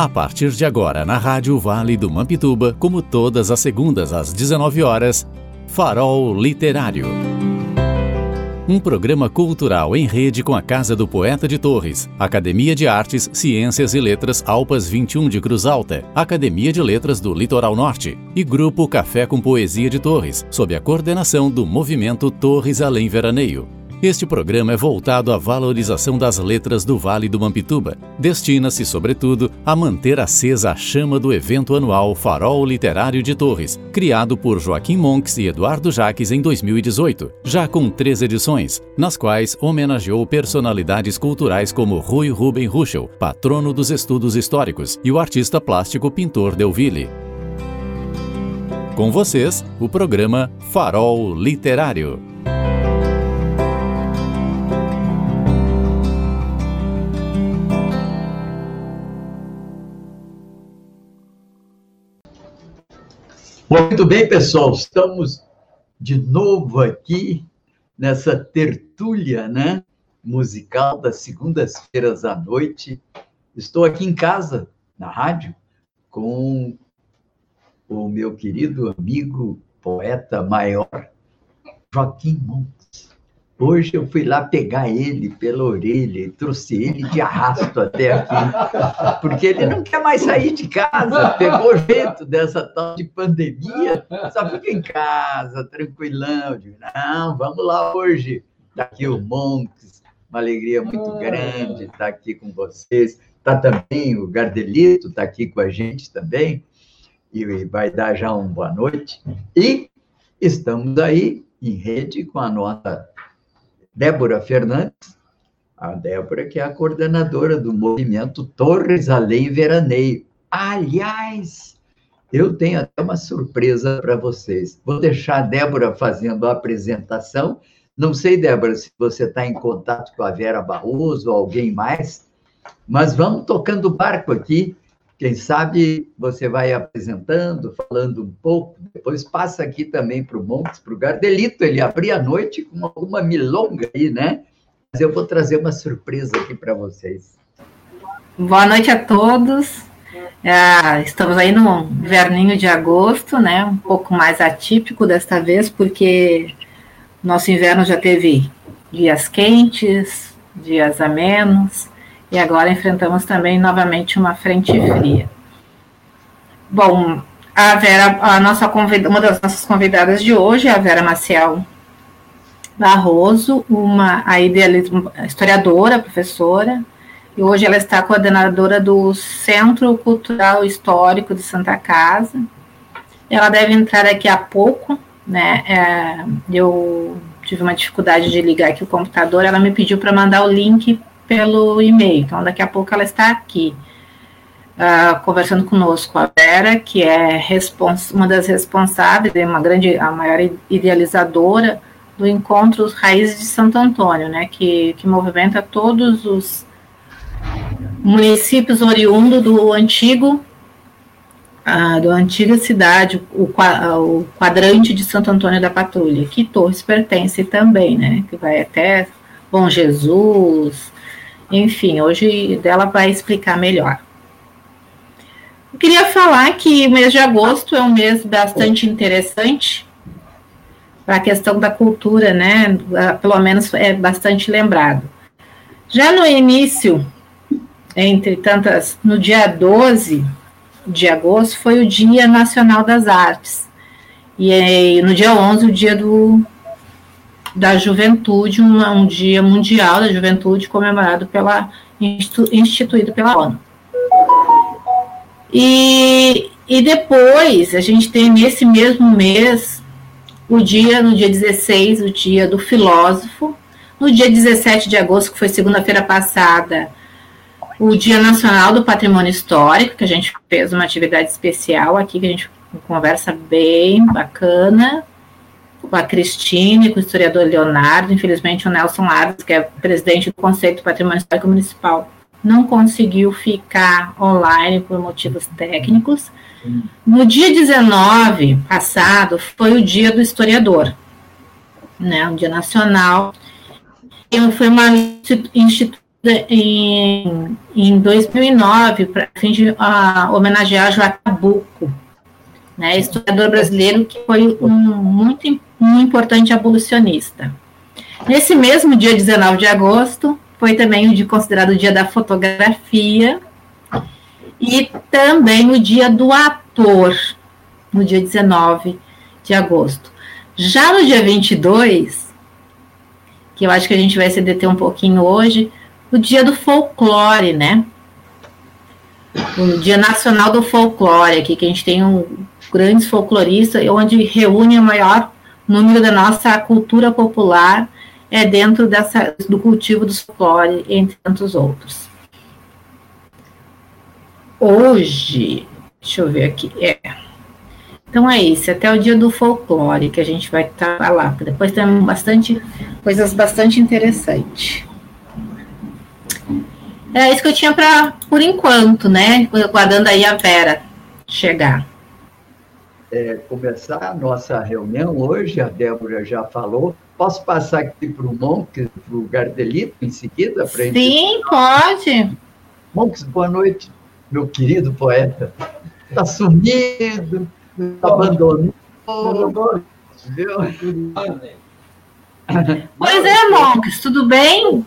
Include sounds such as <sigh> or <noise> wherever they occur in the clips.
A partir de agora, na Rádio Vale do Mampituba, como todas as segundas às 19 horas, Farol Literário. Um programa cultural em rede com a Casa do Poeta de Torres, Academia de Artes, Ciências e Letras Alpas 21 de Cruz Alta, Academia de Letras do Litoral Norte e Grupo Café com Poesia de Torres, sob a coordenação do Movimento Torres Além Veraneio. Este programa é voltado à valorização das letras do Vale do Mampituba. Destina-se, sobretudo, a manter acesa a chama do evento anual Farol Literário de Torres, criado por Joaquim Monks e Eduardo Jaques em 2018, já com três edições, nas quais homenageou personalidades culturais como Rui Ruben Ruschel, patrono dos estudos históricos, e o artista plástico Pintor Delville. Com vocês, o programa Farol Literário. Muito bem, pessoal, estamos de novo aqui nessa tertúlia, né, musical das segundas-feiras à noite. Estou aqui em casa, na rádio, com o meu querido amigo, poeta maior, Joaquim Montes. Hoje eu fui lá pegar ele pela orelha e trouxe ele de arrasto até aqui, porque ele não quer mais sair de casa, pegou jeito dessa tal de pandemia, só fica em casa, tranquilão. Digo, não, vamos lá hoje. Está aqui o Montes, uma alegria muito grande estar aqui com vocês. Está também o Gardelito, está aqui com a gente também, e vai dar já uma boa noite. E estamos aí em rede com a nossa Débora Fernandes, a Débora que é a coordenadora do movimento Torres Além Veraneio. Aliás, eu tenho até uma surpresa para vocês. Vou deixar a Débora fazendo a apresentação. Não sei, Débora, se você está em contato com a Vera Barroso ou alguém mais, mas vamos tocando o barco aqui. Quem sabe você vai apresentando, falando um pouco, depois passa aqui também para o Montes, para o Gardelito, ele abria a noite com alguma milonga aí, né? Mas eu vou trazer uma surpresa aqui para vocês. Boa noite a todos. É, estamos aí no inverninho de agosto, né? Um pouco mais atípico desta vez, porque nosso inverno já teve dias quentes, dias amenos, e agora enfrentamos também novamente uma frente fria. Bom, a Vera, a nossa convida, uma das nossas convidadas de hoje é a Vera Maciel Barroso, uma a historiadora, professora, e hoje ela está coordenadora do Centro Cultural Histórico de Santa Casa. Ela deve entrar daqui a pouco, né? É, eu tive uma dificuldade de ligar aqui o computador, ela me pediu para mandar o link pelo e-mail. Então, daqui a pouco ela está aqui uh, conversando conosco. A Vera, que é uma das responsáveis, é uma grande, a maior idealizadora do encontro Raízes de Santo Antônio, né, que, que movimenta todos os municípios oriundos do antigo a, da antiga cidade, o, o, quadrante de Santo Antônio da Patrulha, que Torres pertence também, né? Que vai até Bom Jesus, enfim, hoje dela vai explicar melhor. Eu queria falar que o mês de agosto é um mês bastante interessante para a questão da cultura, né? Pelo menos é bastante lembrado. Já no início, entre tantas, no dia 12 de agosto, foi o Dia Nacional das Artes. E no dia 11, o dia do da juventude, um, um dia mundial da juventude comemorado pela instituído pela ONU. E, e depois a gente tem nesse mesmo mês o dia, no dia 16, o dia do filósofo, no dia 17 de agosto, que foi segunda-feira passada, o Dia Nacional do Patrimônio Histórico, que a gente fez uma atividade especial aqui, que a gente conversa bem bacana, com a Cristine, com o historiador Leonardo, infelizmente o Nelson Ares, que é presidente do Conselho do Patrimônio Histórico Municipal, não conseguiu ficar online por motivos técnicos. No dia 19 passado foi o dia do historiador, né, um dia nacional. E foi uma em, em 2009 para fim de uh, homenagear Joacabuco, né, historiador brasileiro que foi um muito um importante abolicionista. Nesse mesmo dia 19 de agosto, foi também o dia considerado o dia da fotografia e também o dia do ator, no dia 19 de agosto. Já no dia 22, que eu acho que a gente vai se deter um pouquinho hoje, o dia do folclore, né? O Dia Nacional do Folclore, aqui que a gente tem um grandes folcloristas, onde reúne o maior número da nossa cultura popular é dentro dessa, do cultivo do folclore, entre tantos outros. Hoje, deixa eu ver aqui, é. Então é isso, até o dia do folclore que a gente vai estar tá lá. Depois tem bastante coisas bastante interessantes. É isso que eu tinha para por enquanto, né? Aguardando aí a Vera chegar. É, começar a nossa reunião hoje, a Débora já falou. Posso passar aqui para o Monks, para o Gardelito, em seguida? Pra Sim, gente... pode. Monks, boa noite, meu querido poeta. Está sumido. Viu? Pois é, Monks, tudo bem?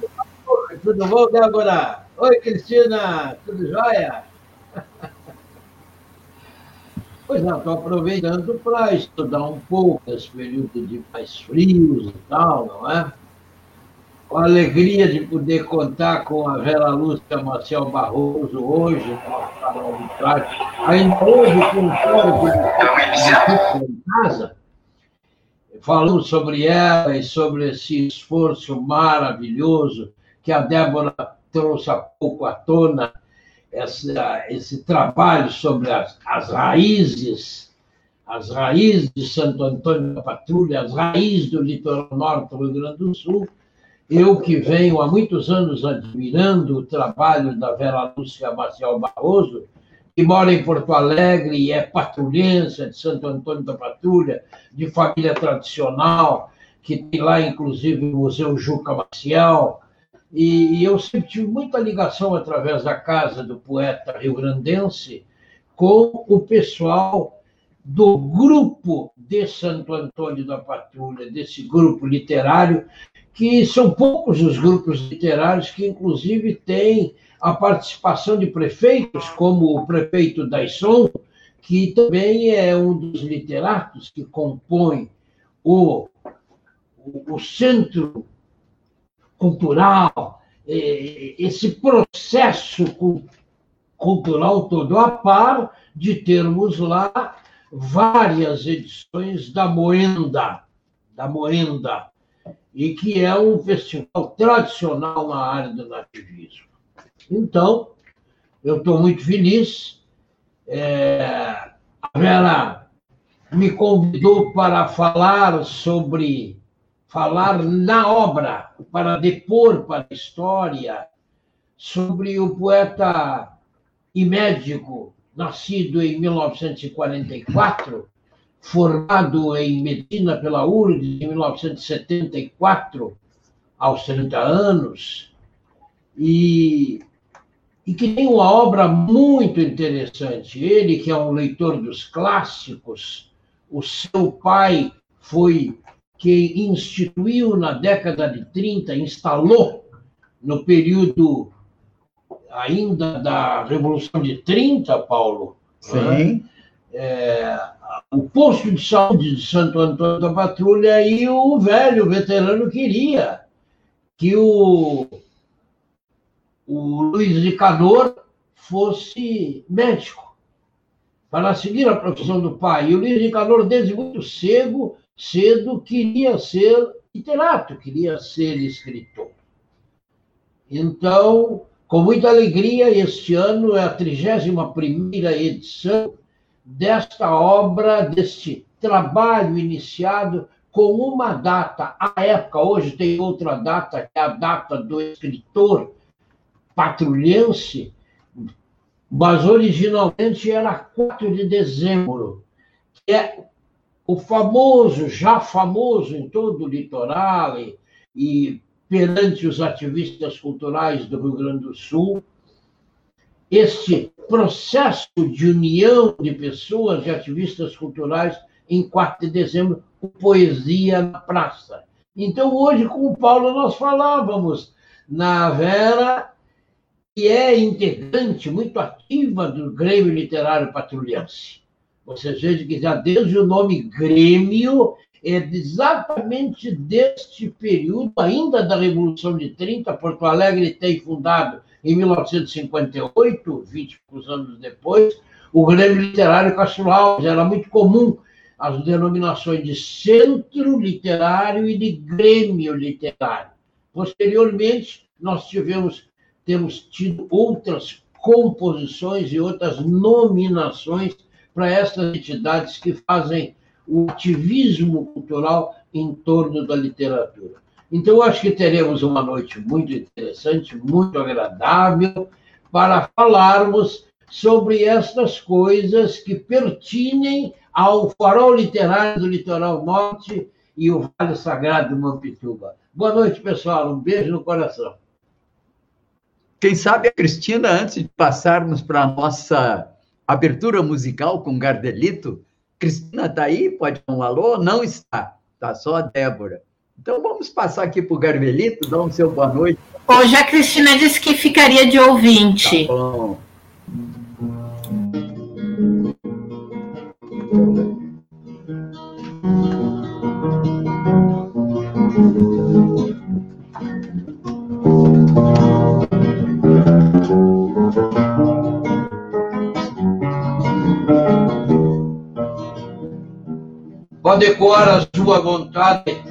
Tudo bom, Débora? Oi, Cristina, tudo jóia? Pois não, estou aproveitando para estudar um pouco esse período de mais frios e tal, não é? Com a alegria de poder contar com a Vera Lúcia Marcel Barroso hoje, ainda hoje com o em casa, falando sobre ela e sobre esse esforço maravilhoso que a Débora trouxe há pouco à tona essa, esse trabalho sobre as, as raízes, as raízes de Santo Antônio da Patrulha, as raízes do litoral norte do Rio Grande do Sul. Eu que venho há muitos anos admirando o trabalho da Vera Lúcia Marcial Barroso, que mora em Porto Alegre e é patrulhense de Santo Antônio da Patrulha, de família tradicional, que tem lá, inclusive, o Museu Juca Maciel, e, e eu sempre tive muita ligação através da casa do poeta rio-grandense com o pessoal do grupo de Santo Antônio da Patrulha, desse grupo literário, que são poucos os grupos literários que, inclusive, têm a participação de prefeitos, como o prefeito Daisson, que também é um dos literatos que compõe o, o, o centro cultural, esse processo cultural todo a par de termos lá várias edições da Moenda, da Moenda, e que é um festival tradicional na área do nativismo. Então, eu estou muito feliz. É, a Vera me convidou para falar sobre falar na obra, para depor para a história sobre o poeta e médico nascido em 1944, formado em medicina pela URGS em 1974, aos 30 anos, e, e que tem uma obra muito interessante. Ele, que é um leitor dos clássicos, o seu pai foi que instituiu na década de 30, instalou no período ainda da Revolução de 30, Paulo. Sim. É, o posto de saúde de Santo Antônio da Patrulha e o velho veterano queria que o, o Luiz Ricador fosse médico para seguir a profissão do pai. E o Luiz Ricador, desde muito cedo, cedo queria ser literato, queria ser escritor. Então, com muita alegria, este ano é a 31ª edição desta obra, deste trabalho iniciado com uma data, à época, hoje tem outra data, que é a data do escritor patrulhense, mas originalmente era 4 de dezembro, que é o famoso, já famoso em todo o litoral e, e perante os ativistas culturais do Rio Grande do Sul, este processo de união de pessoas, de ativistas culturais, em 4 de dezembro, com Poesia na Praça. Então, hoje, com o Paulo, nós falávamos na Vera, que é integrante muito ativa do Grêmio Literário Patrulhense. Vocês vejam que já desde o nome Grêmio é exatamente deste período, ainda da Revolução de 30, Porto Alegre tem fundado em 1958, 20 anos depois, o Grêmio Literário Castro Alves. Era muito comum as denominações de Centro Literário e de Grêmio Literário. Posteriormente, nós tivemos, temos tido outras composições e outras nominações para essas entidades que fazem o ativismo cultural em torno da literatura. Então, acho que teremos uma noite muito interessante, muito agradável, para falarmos sobre estas coisas que pertinem ao farol literário do Litoral Norte e o Vale Sagrado do Mampituba. Boa noite, pessoal. Um beijo no coração. Quem sabe a Cristina, antes de passarmos para a nossa abertura musical com Gardelito, Cristina está aí? Pode dar um alô? Não está. Está só a Débora. Então vamos passar aqui para o Garvelito, dar um seu boa noite. Hoje a Cristina disse que ficaria de ouvinte. Tá bom. Adequar a sua vontade,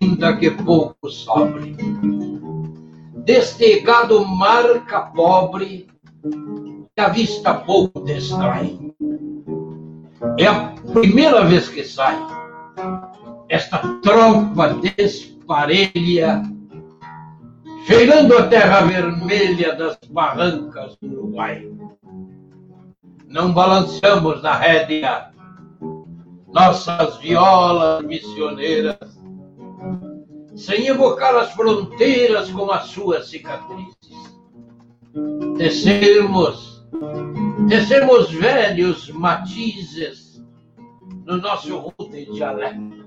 ainda que pouco sobre. Deste gado marca pobre, que a vista pouco distrai. É a primeira vez que sai esta tropa desparelha, cheirando a terra vermelha das barrancas do Uruguai. Não balançamos na rédea nossas violas missioneiras, sem evocar as fronteiras com as suas cicatrizes. Tecermos, tecermos velhos matizes no nosso rude dialeto.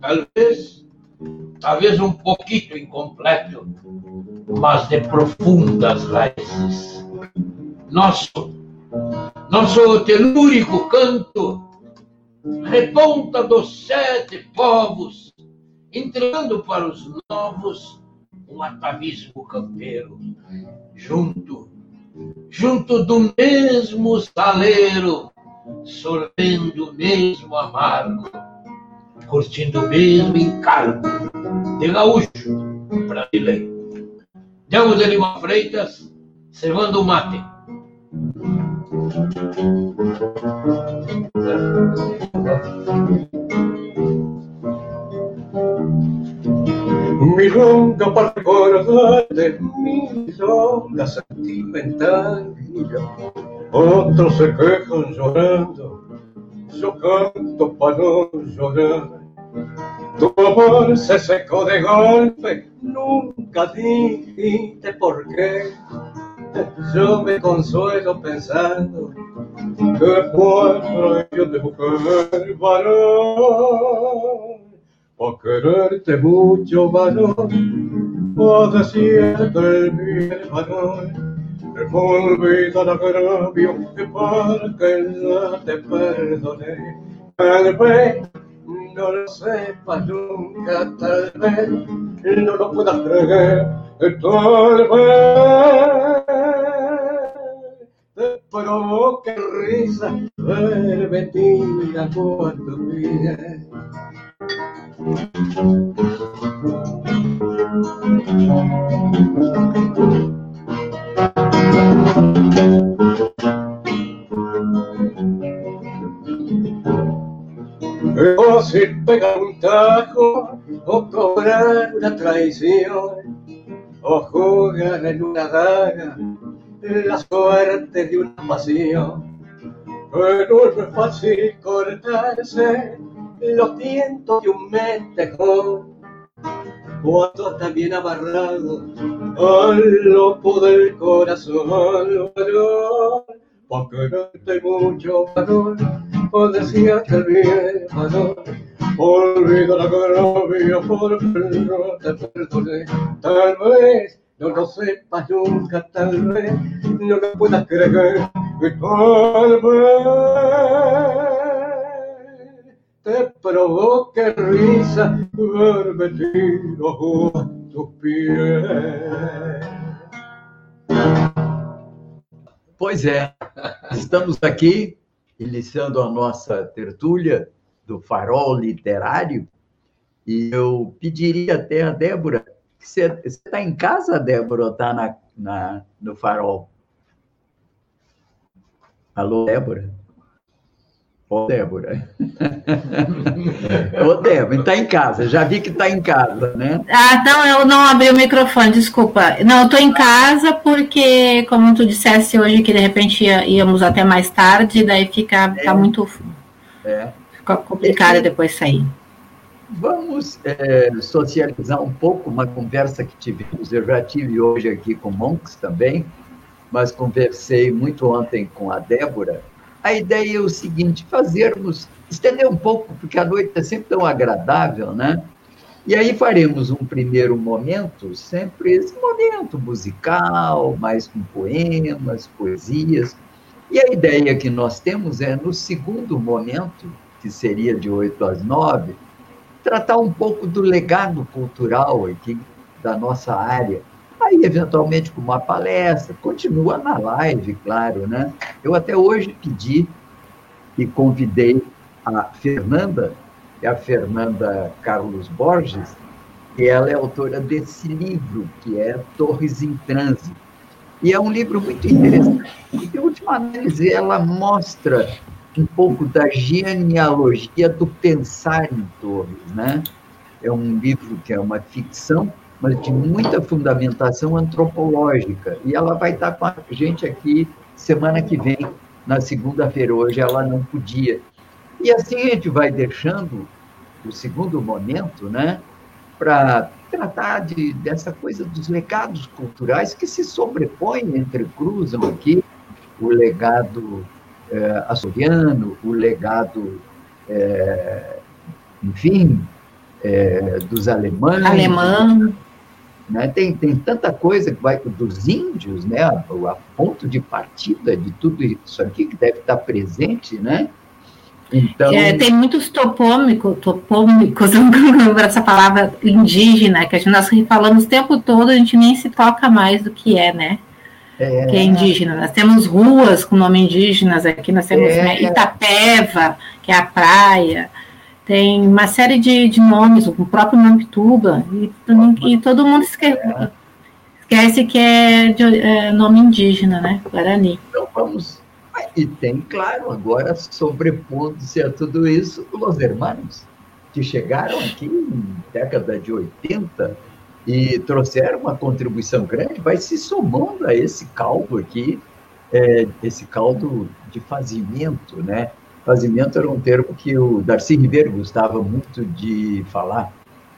Talvez, talvez um pouquinho incompleto, mas de profundas raízes. Nosso, nosso telúrico canto reponta dos sete povos, entregando para os novos um atavismo campeiro, junto, junto do mesmo saleiro, sorvendo o mesmo amargo, curtindo o mesmo encargo de gaúcho brasileiro. Delmo de Lima Freitas, servando o mate Milonga para recordar de milonga sentimental. Otros se quejan llorando, yo canto para no llorar. Tu amor se secó de golpe, nunca dijiste por qué. Yo me consuelo pensando que cuatro yo de mujer varón, por quererte mucho varón, o decirte el bien varón. Olvida el agravio que para que no te perdone. Tal vez no lo sepas nunca, tal vez no lo puedas creer, tal vez te provoque risa verbetina cuando mires. O si pegar un tajo, o cobrar una traición, o jugar en una daga la suerte de una pasión. Pero no es fácil cortarse los tientos de un metejón. cuatro también amarrados al lopo del corazón, varón, porque no hay mucho valor, o decía el valor, olvida la novia porque no te perdoné, tal vez no lo sepas nunca, tal vez no lo puedas creer, y tal vez te provoque risa ver metido a tus pies. Pois é, estamos aqui iniciando a nossa tertúlia do Farol Literário e eu pediria até a Débora, você está em casa, Débora, ou está na, na, no Farol? Alô, Débora? Ô, Débora. <laughs> Ô, Débora, está em casa. Já vi que está em casa, né? Ah, não, eu não abri o microfone, desculpa. Não, eu estou em casa porque, como tu dissesse hoje, que de repente ia, íamos até mais tarde, daí fica, é. muito. É. Fica complicado depois sair. Vamos é, socializar um pouco uma conversa que tivemos. Eu já tive hoje aqui com Monks também, mas conversei muito ontem com a Débora a ideia é o seguinte: fazermos, estender um pouco, porque a noite é sempre tão agradável, né? E aí faremos um primeiro momento, sempre esse momento musical, mais com poemas, poesias. E a ideia que nós temos é, no segundo momento, que seria de 8 às 9, tratar um pouco do legado cultural aqui da nossa área Aí, eventualmente, com uma palestra, continua na live, claro, né? Eu até hoje pedi e convidei a Fernanda, é a Fernanda Carlos Borges, que ela é autora desse livro, que é Torres em Trânsito. E é um livro muito interessante, porque, última análise, ela mostra um pouco da genealogia do pensar em Torres, né? É um livro que é uma ficção, mas de muita fundamentação antropológica. E ela vai estar com a gente aqui semana que vem, na segunda-feira. Hoje ela não podia. E assim a gente vai deixando o segundo momento, né, para tratar de, dessa coisa dos legados culturais que se sobrepõem, entrecruzam aqui, o legado é, açoriano, o legado, é, enfim, é, dos alemães. Alemão. Né? Tem, tem tanta coisa que vai dos índios, né? A, a, ponto de partida de tudo isso aqui que deve estar presente, né? Então... É, tem muitos topômicos, <laughs> topômicos, essa palavra indígena, que gente, nós falamos o tempo todo, a gente nem se toca mais do que é, né? É... Que é indígena. Nós temos ruas com nome indígenas aqui, nós temos é... né, Itapeva, que é a praia, tem uma série de, de nomes, o próprio Mampituba, e, e todo mundo esquece, esquece que é, de, é, nome indígena, né? Guarani. Então vamos. E tem, claro, agora sobrepondo-se a tudo isso, os hermanos, que chegaram aqui em década de 80 e trouxeram uma contribuição grande, vai se somando a esse caldo aqui, é, esse caldo de fazimento, né? Fazimento era um termo que o Darcy Ribeiro gostava muito de falar.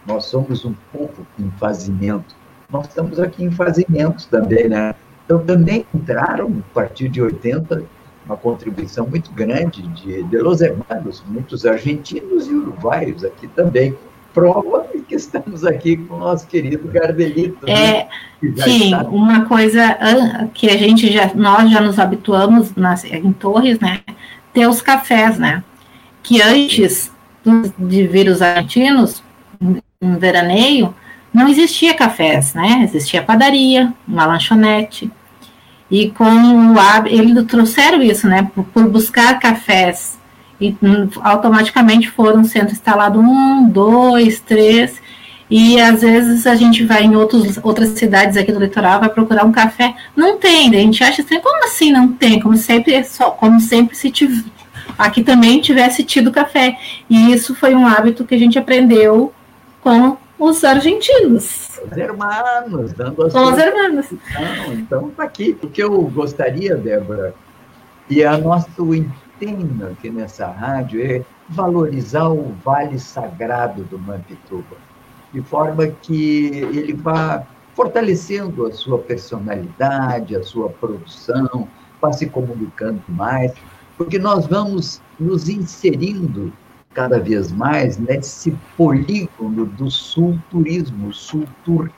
Nós somos um povo em fazimento. Nós estamos aqui em fazimento também, né? Então, também entraram, a partir de 80, uma contribuição muito grande de, de Los Hermanos, muitos argentinos e uruguaios aqui também. Prova que estamos aqui com o nosso querido Gardelito. Né? É, né? sim, está... uma coisa que a gente já, nós já nos habituamos nas, em Torres, né? Ter os cafés, né? Que antes de vir os argentinos, em veraneio, não existia cafés, né? Existia padaria, uma lanchonete. E com o eles trouxeram isso, né? Por, por, buscar cafés. E hum, automaticamente foram sendo instalados um, dois, três. E às vezes a gente vai em outros, outras cidades aqui do litoral, vai procurar um café. Não tem, a gente acha assim, como assim não tem? Como sempre, só, como sempre se tiv aqui também tivesse tido café. E isso foi um hábito que a gente aprendeu com os argentinos. Os hermanos, dando as Com os hermanos. Então, então tá aqui. O que eu gostaria, Débora, e a nosso empenho aqui nessa rádio é valorizar o Vale Sagrado do Mampituba de forma que ele vá fortalecendo a sua personalidade, a sua produção, vá se comunicando mais, porque nós vamos nos inserindo cada vez mais nesse polígono do sul turismo, sul tour,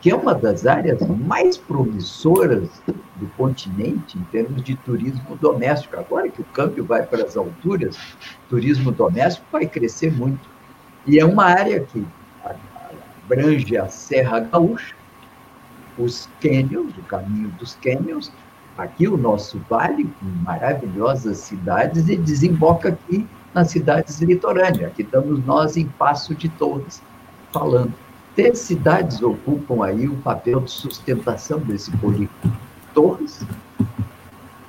que é uma das áreas mais promissoras do continente em termos de turismo doméstico. Agora que o câmbio vai para as alturas, turismo doméstico vai crescer muito. E é uma área que abrange a Serra Gaúcha, os cânions, o caminho dos cânions, aqui o nosso vale, com maravilhosas cidades, e desemboca aqui nas cidades litorâneas. Aqui estamos nós em Passo de Torres, falando. Três cidades ocupam aí o papel de sustentação desse polígono. Torres,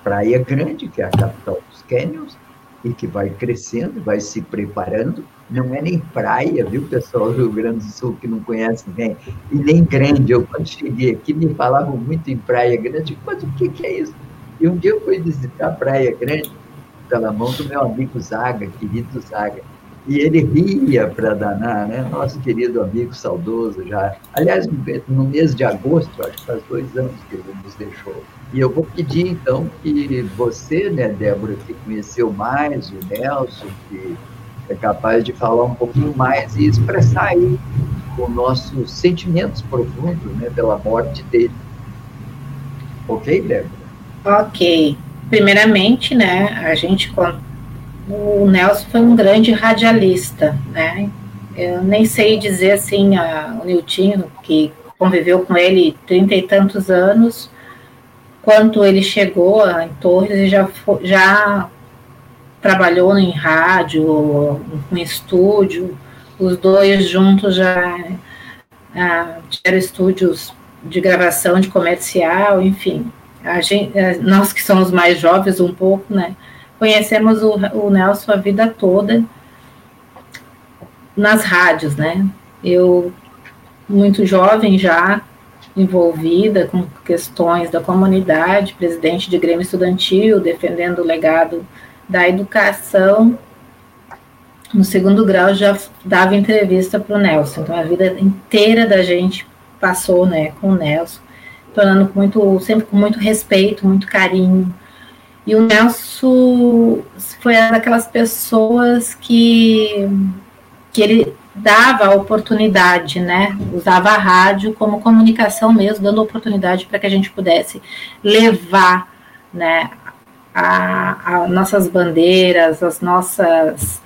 Praia Grande, que é a capital dos cânions, e que vai crescendo, vai se preparando. Não é nem praia, viu, pessoal do Rio Grande do Sul que não conhece bem, e nem grande. Eu, quando cheguei aqui, me falavam muito em Praia Grande, mas o que, que é isso? E um dia eu fui visitar Praia Grande pela mão do meu amigo Zaga, querido Zaga. E ele ria para danar, né? Nosso querido amigo saudoso já. Aliás, no mês de agosto, acho que faz dois anos que ele nos deixou. E eu vou pedir, então, que você, né, Débora, que conheceu mais o Nelson, que é capaz de falar um pouquinho mais e expressar aí os nossos sentimentos profundos, né, pela morte dele. Ok, Débora? Ok. Primeiramente, né, a gente o Nelson foi um grande radialista, né? Eu nem sei dizer assim, a, o Niltinho, que conviveu com ele trinta e tantos anos, quanto ele chegou em Torres e já, já trabalhou em rádio, em estúdio, os dois juntos já ah, tiveram estúdios de gravação de comercial, enfim. A gente, nós que somos mais jovens um pouco, né? conhecemos o, o Nelson a vida toda nas rádios, né? Eu, muito jovem já, envolvida com questões da comunidade, presidente de Grêmio Estudantil, defendendo o legado da educação. No segundo grau já dava entrevista para o Nelson, então a vida inteira da gente passou, né, com o Nelson, tornando muito, sempre com muito respeito, muito carinho, e o Nelson foi uma daquelas pessoas que, que ele dava a oportunidade, né? Usava a rádio como comunicação mesmo, dando oportunidade para que a gente pudesse levar, né, a, a nossas bandeiras, as nossas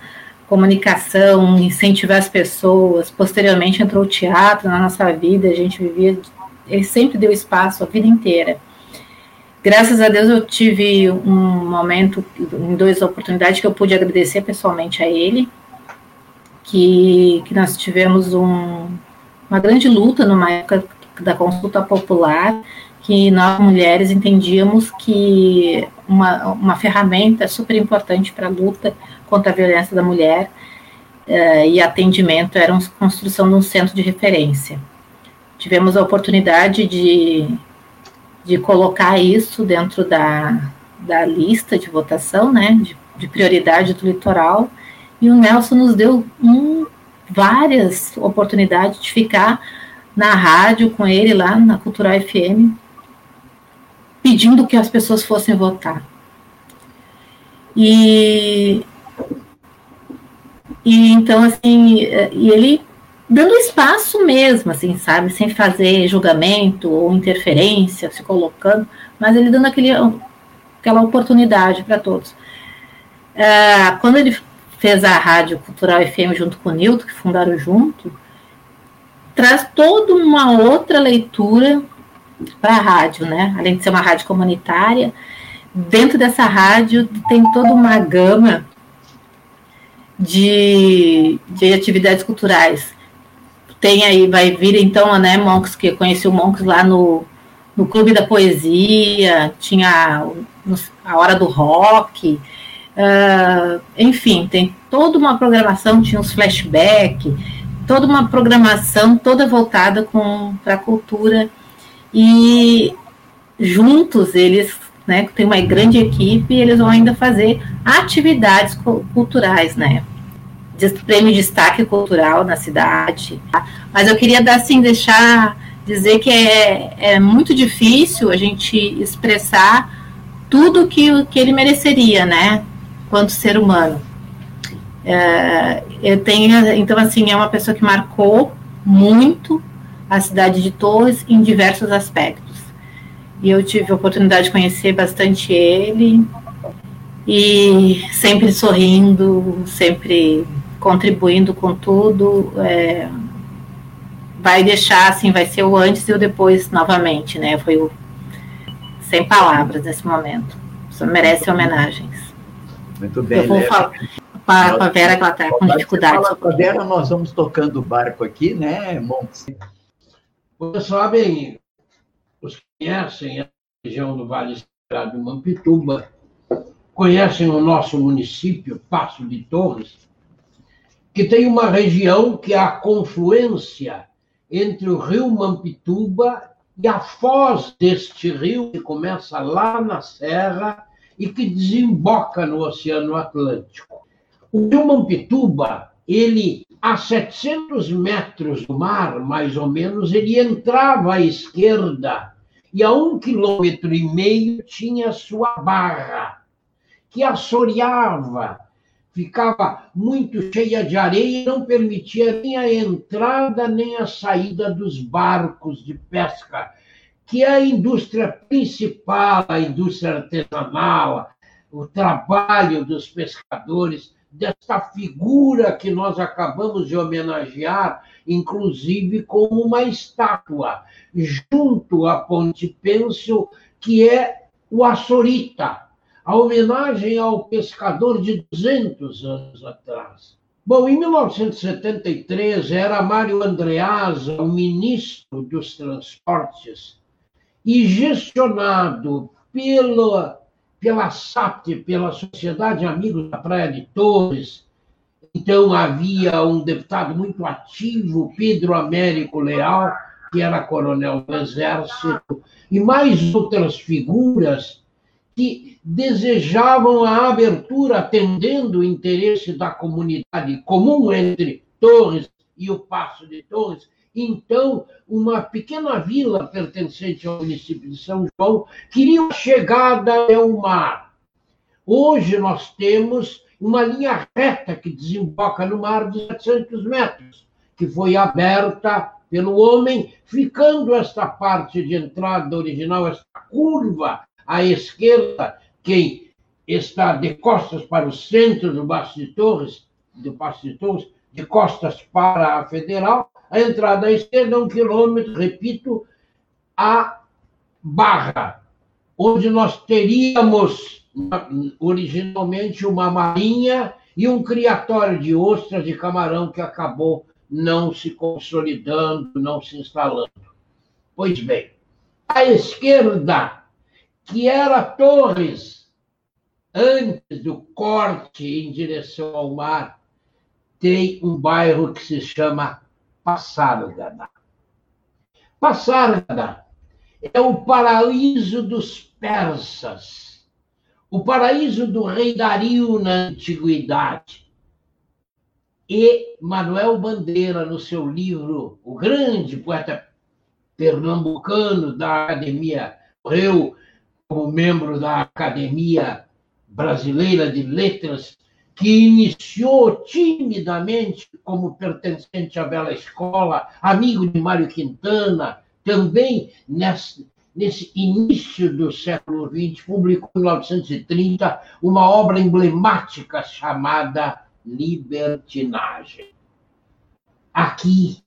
comunicação, incentivar as pessoas. Posteriormente entrou o teatro na nossa vida, a gente vivia, ele sempre deu espaço a vida inteira Graças a Deus eu tive um momento, em duas oportunidades, que eu pude agradecer pessoalmente a ele, que, que nós tivemos um, uma grande luta numa época da consulta popular, que nós mulheres entendíamos que uma, uma ferramenta super importante para a luta contra a violência da mulher uh, e atendimento era a construção de um centro de referência. Tivemos a oportunidade de de colocar isso dentro da, da lista de votação, né, de, de prioridade do litoral, e o Nelson nos deu um, várias oportunidades de ficar na rádio com ele lá na Cultural FM, pedindo que as pessoas fossem votar. E, e então, assim, e ele dando espaço mesmo, assim, sabe, sem fazer julgamento ou interferência, se colocando, mas ele dando aquele, aquela oportunidade para todos. É, quando ele fez a Rádio Cultural FM junto com o Nilton, que fundaram junto, traz toda uma outra leitura para a rádio, né? Além de ser uma rádio comunitária, dentro dessa rádio tem toda uma gama de, de atividades culturais tem aí, vai vir então, né, Monks, que conheci o Monks lá no, no Clube da Poesia, tinha a Hora do Rock, uh, enfim, tem toda uma programação, tinha uns flashbacks, toda uma programação toda voltada para a cultura e juntos eles né, tem uma grande equipe eles vão ainda fazer atividades culturais, né? prêmio de destaque cultural na cidade. Tá? Mas eu queria assim deixar dizer que é, é muito difícil a gente expressar tudo que, que ele mereceria, né, quanto ser humano. É, eu tenho, então assim, é uma pessoa que marcou muito a cidade de Torres em diversos aspectos. E eu tive a oportunidade de conhecer bastante ele e sempre sorrindo, sempre contribuindo com tudo. É, vai deixar assim, vai ser o antes e o depois novamente, né? Foi o sem palavras nesse momento. Você merece homenagens. Muito bem. Eu vou falar para a Vera que ela está com dificuldade. Com a Vera, nós vamos tocando o barco aqui, né, Montes? Vocês sabem, os que conhecem a região do Vale Sagrado de Mampituba, conhecem o nosso município, Passo de Torres, que tem uma região que é a confluência entre o rio Mampituba e a foz deste rio, que começa lá na serra e que desemboca no Oceano Atlântico. O rio Mampituba, ele a 700 metros do mar, mais ou menos, ele entrava à esquerda e a um quilômetro e meio tinha sua barra, que assoreava ficava muito cheia de areia e não permitia nem a entrada nem a saída dos barcos de pesca, que é a indústria principal, a indústria artesanal, o trabalho dos pescadores, desta figura que nós acabamos de homenagear, inclusive com uma estátua, junto à Ponte Pêncil, que é o Açorita, a homenagem ao pescador de 200 anos atrás. Bom, em 1973 era Mário Andreasa o ministro dos Transportes e gestionado pela, pela SAP, pela Sociedade Amigos da Praia de Torres. Então havia um deputado muito ativo, Pedro Américo Leal, que era coronel do Exército, e mais outras figuras que desejavam a abertura, atendendo o interesse da comunidade comum entre Torres e o Passo de Torres. Então, uma pequena vila pertencente ao município de São João queria chegada ao mar. Hoje nós temos uma linha reta que desemboca no mar de 700 metros, que foi aberta pelo homem, ficando esta parte de entrada original, esta curva à esquerda, quem está de costas para o centro do Baixo de Torres, do Baixo de Torres, de costas para a Federal, a entrada à esquerda, um quilômetro, repito, a Barra, onde nós teríamos originalmente uma marinha e um criatório de ostras de camarão que acabou não se consolidando, não se instalando. Pois bem, à esquerda que era Torres, antes do corte em direção ao mar, tem um bairro que se chama Passárgada. Passárgada é o paraíso dos persas, o paraíso do rei Dario na antiguidade. E Manuel Bandeira, no seu livro, o grande poeta pernambucano da Academia, morreu como membro da Academia Brasileira de Letras, que iniciou timidamente como pertencente à Bela Escola, amigo de Mário Quintana, também nesse, nesse início do século XX, publicou em 1930 uma obra emblemática chamada Libertinagem. Aqui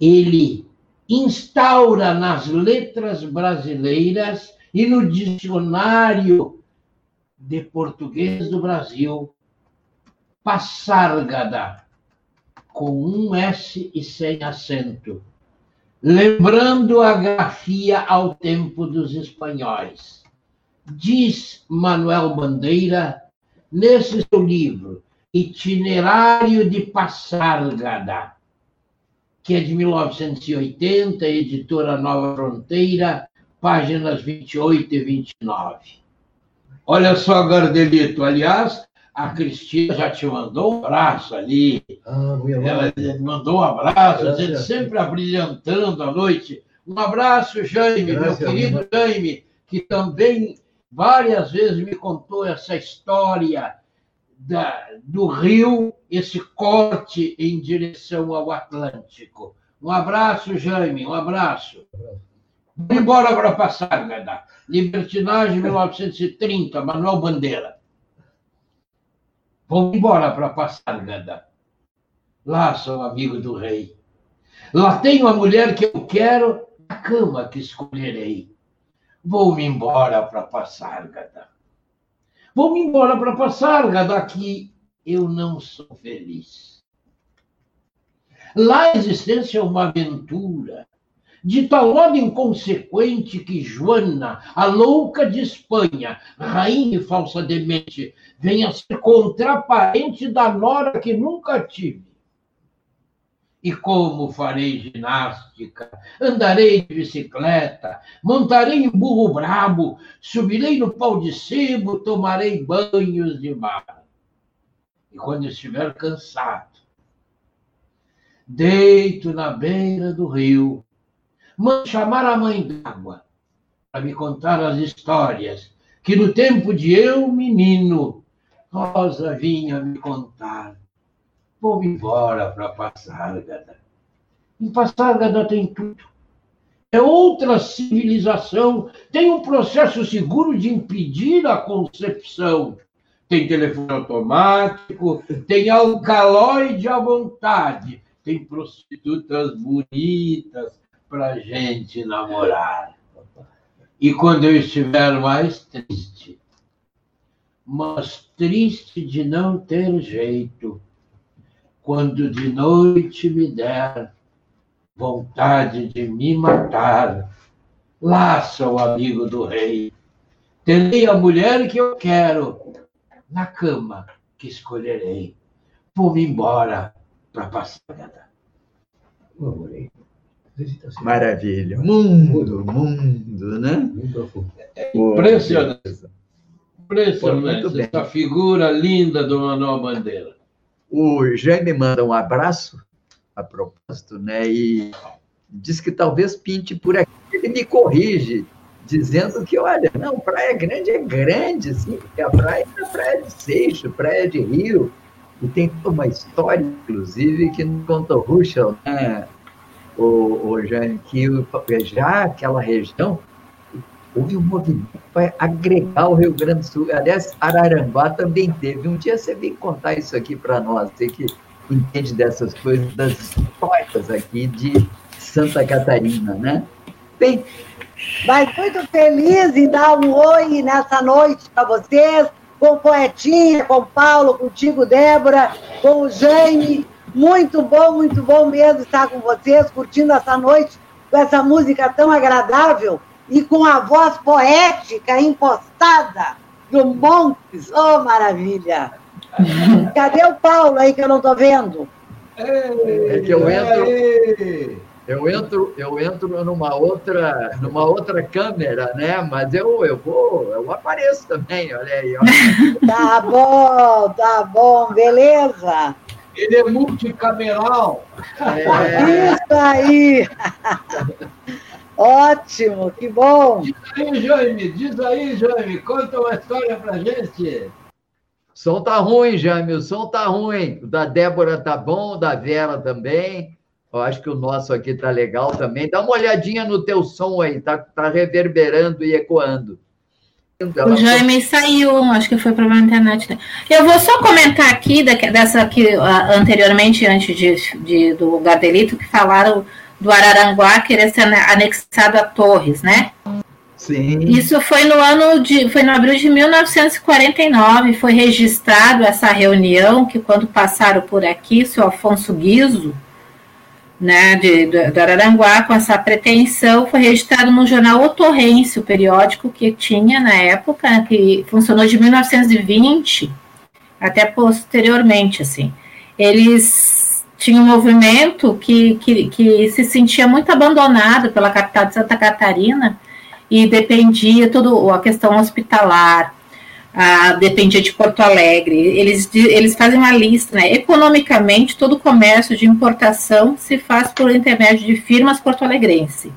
ele instaura nas letras brasileiras e no dicionário de português do Brasil, passárgada, com um S e sem acento, lembrando a grafia ao tempo dos espanhóis. Diz Manuel Bandeira, nesse seu livro, Itinerário de Passárgada, que é de 1980, editora Nova Fronteira, páginas 28 e 29. Olha só, Gardelito, aliás, a Cristina já te mandou um abraço ali. Ah, Ela mandou um abraço, a gente sempre abrilhantando a noite. Um abraço, Jaime, meu querido Jaime, que também várias vezes me contou essa história da, do rio, esse corte em direção ao Atlântico. Um abraço, Jaime, um abraço. Vou embora para passar, Gada. Libertinagem 1930, Manuel Bandeira. Vou embora para passar, Gada. Lá sou amigo do rei. Lá tenho a mulher que eu quero, a cama que escolherei. Vou-me embora para passar, Gada. Vou-me embora para passar, Gada, que eu não sou feliz. Lá a existência é uma aventura, de tal modo inconsequente que Joana, a louca de Espanha, rainha e falsa demente, venha ser contraparente da nora que nunca tive. E como farei ginástica, andarei de bicicleta, montarei em burro brabo, subirei no pau de sebo, tomarei banhos de mar. E quando estiver cansado, deito na beira do rio, chamar a mãe d'água para me contar as histórias que no tempo de eu, menino, Rosa vinha me contar. Vou embora para Passárgada. Em Passárgada tem tudo. É outra civilização, tem um processo seguro de impedir a concepção. Tem telefone automático, tem alcaloide à vontade, tem prostitutas bonitas para gente namorar. E quando eu estiver mais triste, mas triste de não ter jeito, quando de noite me der vontade de me matar, lá sou amigo do rei. Terei a mulher que eu quero, na cama que escolherei. Vou-me embora para passar. Maravilha. Mundo, mundo, né? Impressionante. Impressionante essa figura linda do Manuel Bandeira. O Jaime manda um abraço a propósito, né? E diz que talvez pinte por aqui. Ele me corrige, dizendo que, olha, não, Praia Grande é grande, sim, porque a praia é praia de Seixo, praia de Rio, e tem toda uma história, inclusive, que não conta o Ruschel, né? O, o Jaime, que já aquela região houve um movimento para agregar o Rio Grande do Sul. Aliás, Araranguá também teve. Um dia você vem contar isso aqui para nós, você que entende dessas coisas, das histórias aqui de Santa Catarina, né? Bem, mas muito feliz em dar um oi nessa noite para vocês, com o Poetinha, com o Paulo, contigo, Débora, com o Jaime. Muito bom, muito bom mesmo estar com vocês, curtindo essa noite com essa música tão agradável e com a voz poética impostada do Montes. Oh, maravilha! <laughs> Cadê o Paulo aí que eu não estou vendo? É que eu entro, eu entro, eu entro numa outra, numa outra câmera, né? Mas eu, eu vou, eu apareço também, olha aí. Olha. Tá bom, tá bom, beleza. Ele é multicameral. É. Isso aí. <laughs> Ótimo, que bom! Diz aí, Jaime, diz aí, Jaime, conta uma história pra gente. O som tá ruim, Jaime, o som tá ruim. O da Débora tá bom, o da Vera também. Eu acho que o nosso aqui tá legal também. Dá uma olhadinha no teu som aí, tá, tá reverberando e ecoando. O Jaime saiu, acho que foi problema na internet. Né? Eu vou só comentar aqui, dessa aqui anteriormente, antes de, de do Gardelito, que falaram do Araranguá querer ser anexado a Torres, né? Sim. Isso foi no ano de, foi no abril de 1949, foi registrado essa reunião que quando passaram por aqui, o seu Afonso Guizo, né, de, do, do Araranguá, com essa pretensão, foi registrado no jornal o periódico que tinha na época, que funcionou de 1920 até posteriormente, assim. Eles tinha um movimento que, que, que se sentia muito abandonado pela capital de Santa Catarina e dependia toda a questão hospitalar, dependia de Porto Alegre. Eles, eles fazem uma lista, né? Economicamente, todo o comércio de importação se faz por intermédio de firmas porto-alegrense.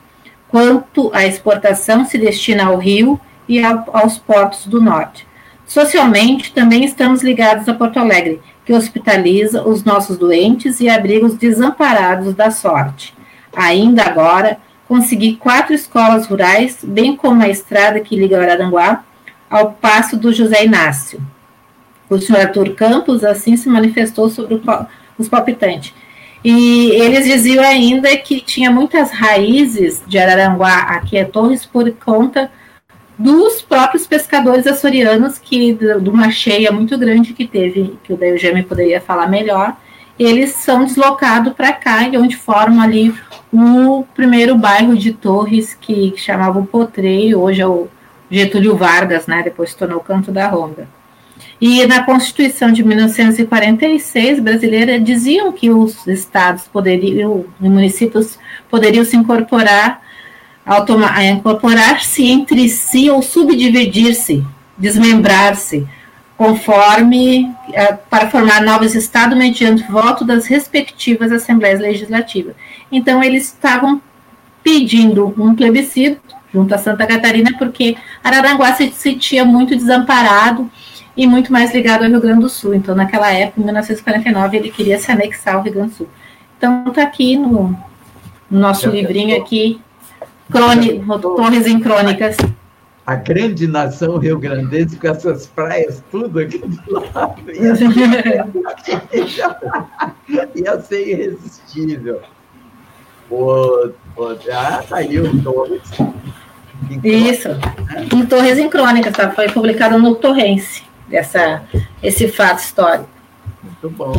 Quanto à exportação, se destina ao Rio e ao, aos portos do norte. Socialmente, também estamos ligados a Porto Alegre, que hospitaliza os nossos doentes e abriga os desamparados da sorte. Ainda agora, consegui quatro escolas rurais, bem como a estrada que liga Araranguá ao passo do José Inácio. O senhor Arthur Campos assim se manifestou sobre o, os palpitantes. E eles diziam ainda que tinha muitas raízes de Araranguá aqui a Torres por conta dos próprios pescadores açorianos, que de uma cheia muito grande que teve, que o Eugênio poderia falar melhor, eles são deslocados para cá, e onde formam ali o primeiro bairro de Torres, que, que chamava o Potreiro, hoje é o Getúlio Vargas, né, depois se tornou Canto da Ronda. E na Constituição de 1946 brasileira diziam que os estados poderiam, os municípios poderiam se incorporar incorporar-se entre si ou subdividir-se, desmembrar-se, conforme eh, para formar novos estados mediante voto das respectivas assembleias legislativas. Então eles estavam pedindo um plebiscito junto a Santa Catarina porque Araranguá se sentia muito desamparado e muito mais ligado ao Rio Grande do Sul. Então naquela época, em 1949, ele queria se anexar ao Rio Grande do Sul. Então está aqui no, no nosso livrinho aqui Crôni, Torres em Crônicas. A grande nação rio-grandense com essas praias tudo aqui do lado. <laughs> Ia ser irresistível. O, o, ah, tá aí o Torres. Isso, em Torres em Crônicas, tá? foi publicado no Torrense, essa, esse fato histórico. Muito bom,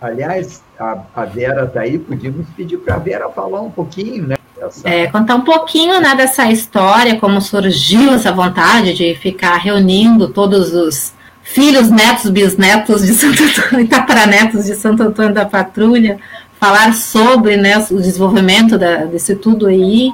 Aliás, a, a Vera está aí, podíamos pedir para a Vera falar um pouquinho, né? É, contar um pouquinho né, dessa história, como surgiu essa vontade de ficar reunindo todos os filhos, netos, bisnetos de Santo Antônio, Itaparanetos de Santo Antônio da Patrulha, falar sobre né, o desenvolvimento da, desse tudo aí,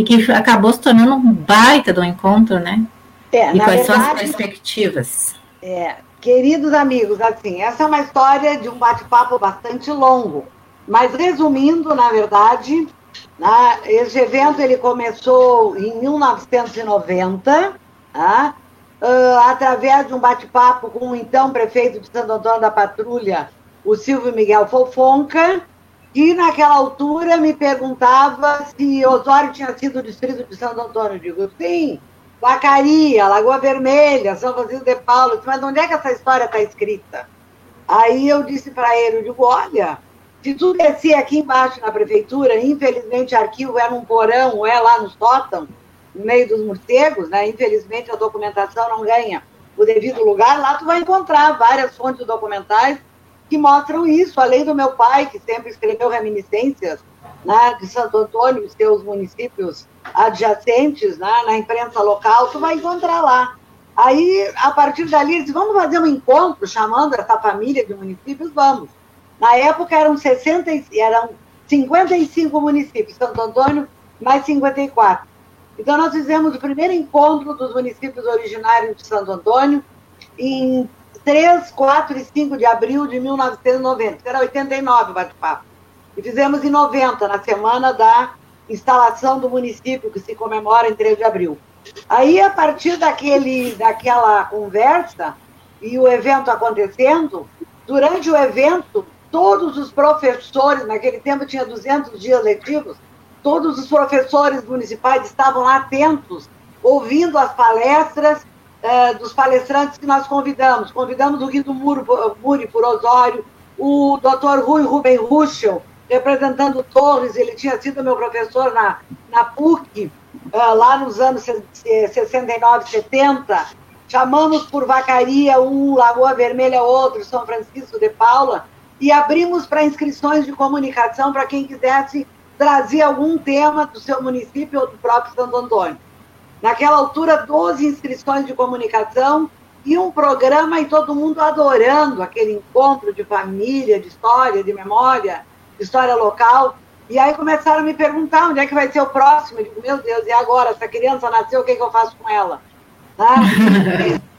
e que acabou se tornando um baita do encontro, né? É, e quais verdade, são as perspectivas? É, queridos amigos, assim, essa é uma história de um bate-papo bastante longo, mas resumindo, na verdade, né? Esse evento ele começou em 1990, né? uh, através de um bate-papo com o então prefeito de Santo Antônio da Patrulha, o Silvio Miguel Fofonca, que naquela altura me perguntava se Osório tinha sido distrito de Santo Antônio. Eu digo, sim, Vacaria, Lagoa Vermelha, São Francisco de Paulo. Mas onde é que essa história está escrita? Aí eu disse para ele, eu digo, olha, se tu descer aqui embaixo na prefeitura, infelizmente arquivo é num porão ou é lá no sótão, no meio dos morcegos, né? Infelizmente a documentação não ganha o devido lugar. Lá tu vai encontrar várias fontes documentais que mostram isso, além do meu pai, que sempre escreveu reminiscências né, de Santo Antônio e seus municípios adjacentes né, na imprensa local, tu vai encontrar lá. Aí, a partir dali, eles vamos fazer um encontro chamando essa família de municípios? Vamos. Na época eram, 60, eram 55 municípios, Santo Antônio mais 54. Então nós fizemos o primeiro encontro dos municípios originários de Santo Antônio em 3, 4 e 5 de abril de 1990, era 89 o bate-papo. E fizemos em 90, na semana da instalação do município, que se comemora em 3 de abril. Aí, a partir daquele, daquela conversa e o evento acontecendo, durante o evento, todos os professores, naquele tempo tinha 200 dias letivos, todos os professores municipais estavam lá atentos, ouvindo as palestras eh, dos palestrantes que nós convidamos. Convidamos o Guido Muri por Osório, o doutor Rui Rubem Ruschel, representando Torres, ele tinha sido meu professor na, na PUC, eh, lá nos anos 69, 70. Chamamos por Vacaria um, Lagoa Vermelha outro, São Francisco de Paula, e abrimos para inscrições de comunicação para quem quisesse trazer algum tema do seu município ou do próprio Santo Antônio. Naquela altura, 12 inscrições de comunicação e um programa e todo mundo adorando aquele encontro de família, de história, de memória, de história local. E aí começaram a me perguntar onde é que vai ser o próximo. Eu digo, meu Deus, e agora? Essa criança nasceu, o que, é que eu faço com ela? Tá? <laughs>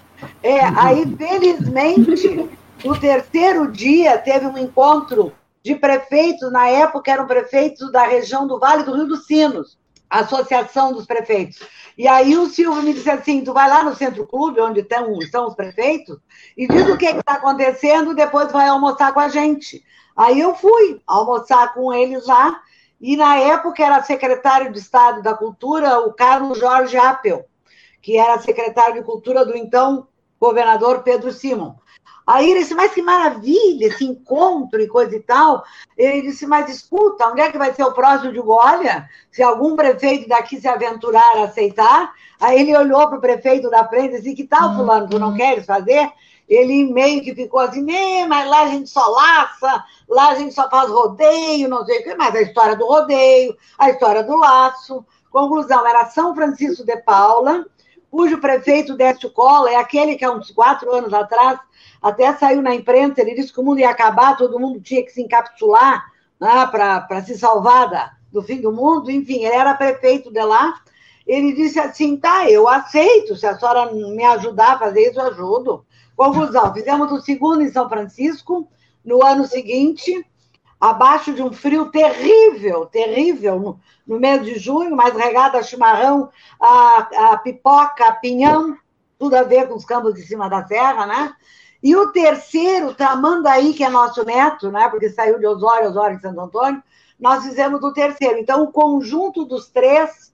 É, aí, felizmente, no terceiro dia, teve um encontro de prefeitos, na época eram prefeitos da região do Vale do Rio dos Sinos, Associação dos Prefeitos. E aí o Silvio me disse assim: tu vai lá no Centro Clube, onde estão, estão os prefeitos, e diz o que está acontecendo, depois vai almoçar com a gente. Aí eu fui almoçar com eles lá, e na época era secretário de Estado da Cultura o Carlos Jorge Appel, que era secretário de Cultura do então governador Pedro Simon. Aí ele disse, mas que maravilha, esse encontro e coisa e tal. Ele disse, mas escuta, onde é que vai ser o próximo? de olha, se algum prefeito daqui se aventurar a aceitar. Aí ele olhou para o prefeito da frente e disse, que tal, fulano, tu não queres fazer? Ele meio que ficou assim, mas lá a gente só laça, lá a gente só faz rodeio, não sei o que, mas a história do rodeio, a história do laço. Conclusão, era São Francisco de Paula, cujo prefeito Décio Cola é aquele que há uns quatro anos atrás até saiu na imprensa, ele disse que o mundo ia acabar, todo mundo tinha que se encapsular né, para se salvar da, do fim do mundo, enfim, ele era prefeito de lá. Ele disse assim: tá, eu aceito, se a senhora me ajudar a fazer isso, eu ajudo. Conclusão: fizemos o segundo em São Francisco, no ano seguinte, abaixo de um frio terrível, terrível, no, no mês de junho, mais regado a chimarrão, a, a pipoca, a pinhão, tudo a ver com os campos de cima da serra, né? E o terceiro, Tamandaí, que é nosso neto, né? Porque saiu de Osório, Osório de Santo Antônio, nós fizemos o terceiro. Então, o conjunto dos três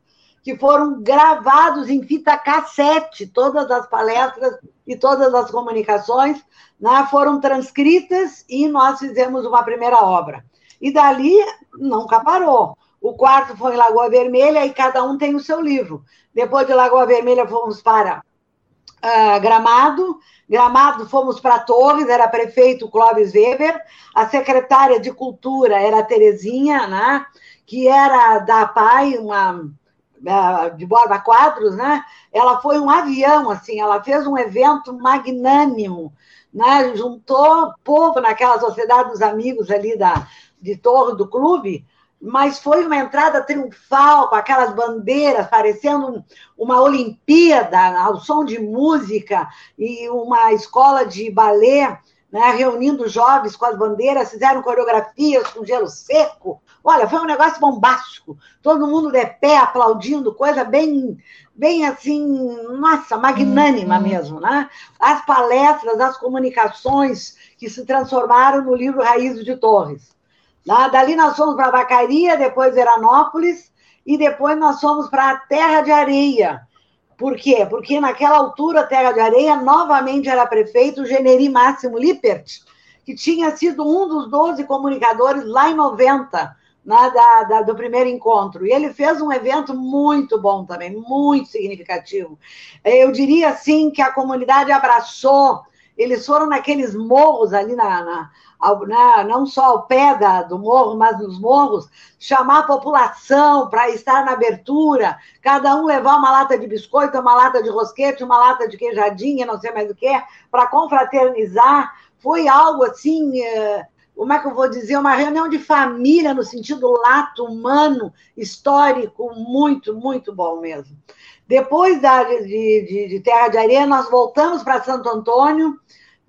que foram gravados em fita cassete, todas as palestras e todas as comunicações, né, foram transcritas e nós fizemos uma primeira obra. E dali nunca parou. O quarto foi em Lagoa Vermelha e cada um tem o seu livro. Depois de Lagoa Vermelha, fomos para uh, Gramado, Gramado fomos para Torres, era prefeito Clóvis Weber, a secretária de Cultura era a Terezinha, né, que era da PAI, uma de Borba Quadros, né? Ela foi um avião, assim, ela fez um evento magnânimo, né? Juntou povo naquela sociedade dos amigos ali da, de Torre do Clube, mas foi uma entrada triunfal, com aquelas bandeiras, parecendo uma Olimpíada, ao som de música, e uma escola de balé, né, reunindo jovens com as bandeiras, fizeram coreografias com gelo seco. Olha, foi um negócio bombástico. Todo mundo de pé, aplaudindo, coisa bem, bem assim, nossa, magnânima uhum. mesmo, né? As palestras, as comunicações que se transformaram no livro Raiz de Torres. Lá, dali nós fomos para Vacaria, depois Veranópolis, e depois nós fomos para a Terra de Areia. Por quê? Porque naquela altura, Terra de Areia, novamente era prefeito o Generi Máximo Lippert, que tinha sido um dos 12 comunicadores lá em 90, né, da, da, do primeiro encontro. E ele fez um evento muito bom também, muito significativo. Eu diria assim que a comunidade abraçou, eles foram naqueles morros ali na, na ao, né, não só ao pé da, do morro, mas nos morros, chamar a população para estar na abertura, cada um levar uma lata de biscoito, uma lata de rosquete, uma lata de queijadinha, não sei mais o que, para confraternizar. Foi algo assim, é, como é que eu vou dizer, uma reunião de família no sentido lato, humano, histórico, muito, muito bom mesmo. Depois da, de, de, de Terra de Areia, nós voltamos para Santo Antônio,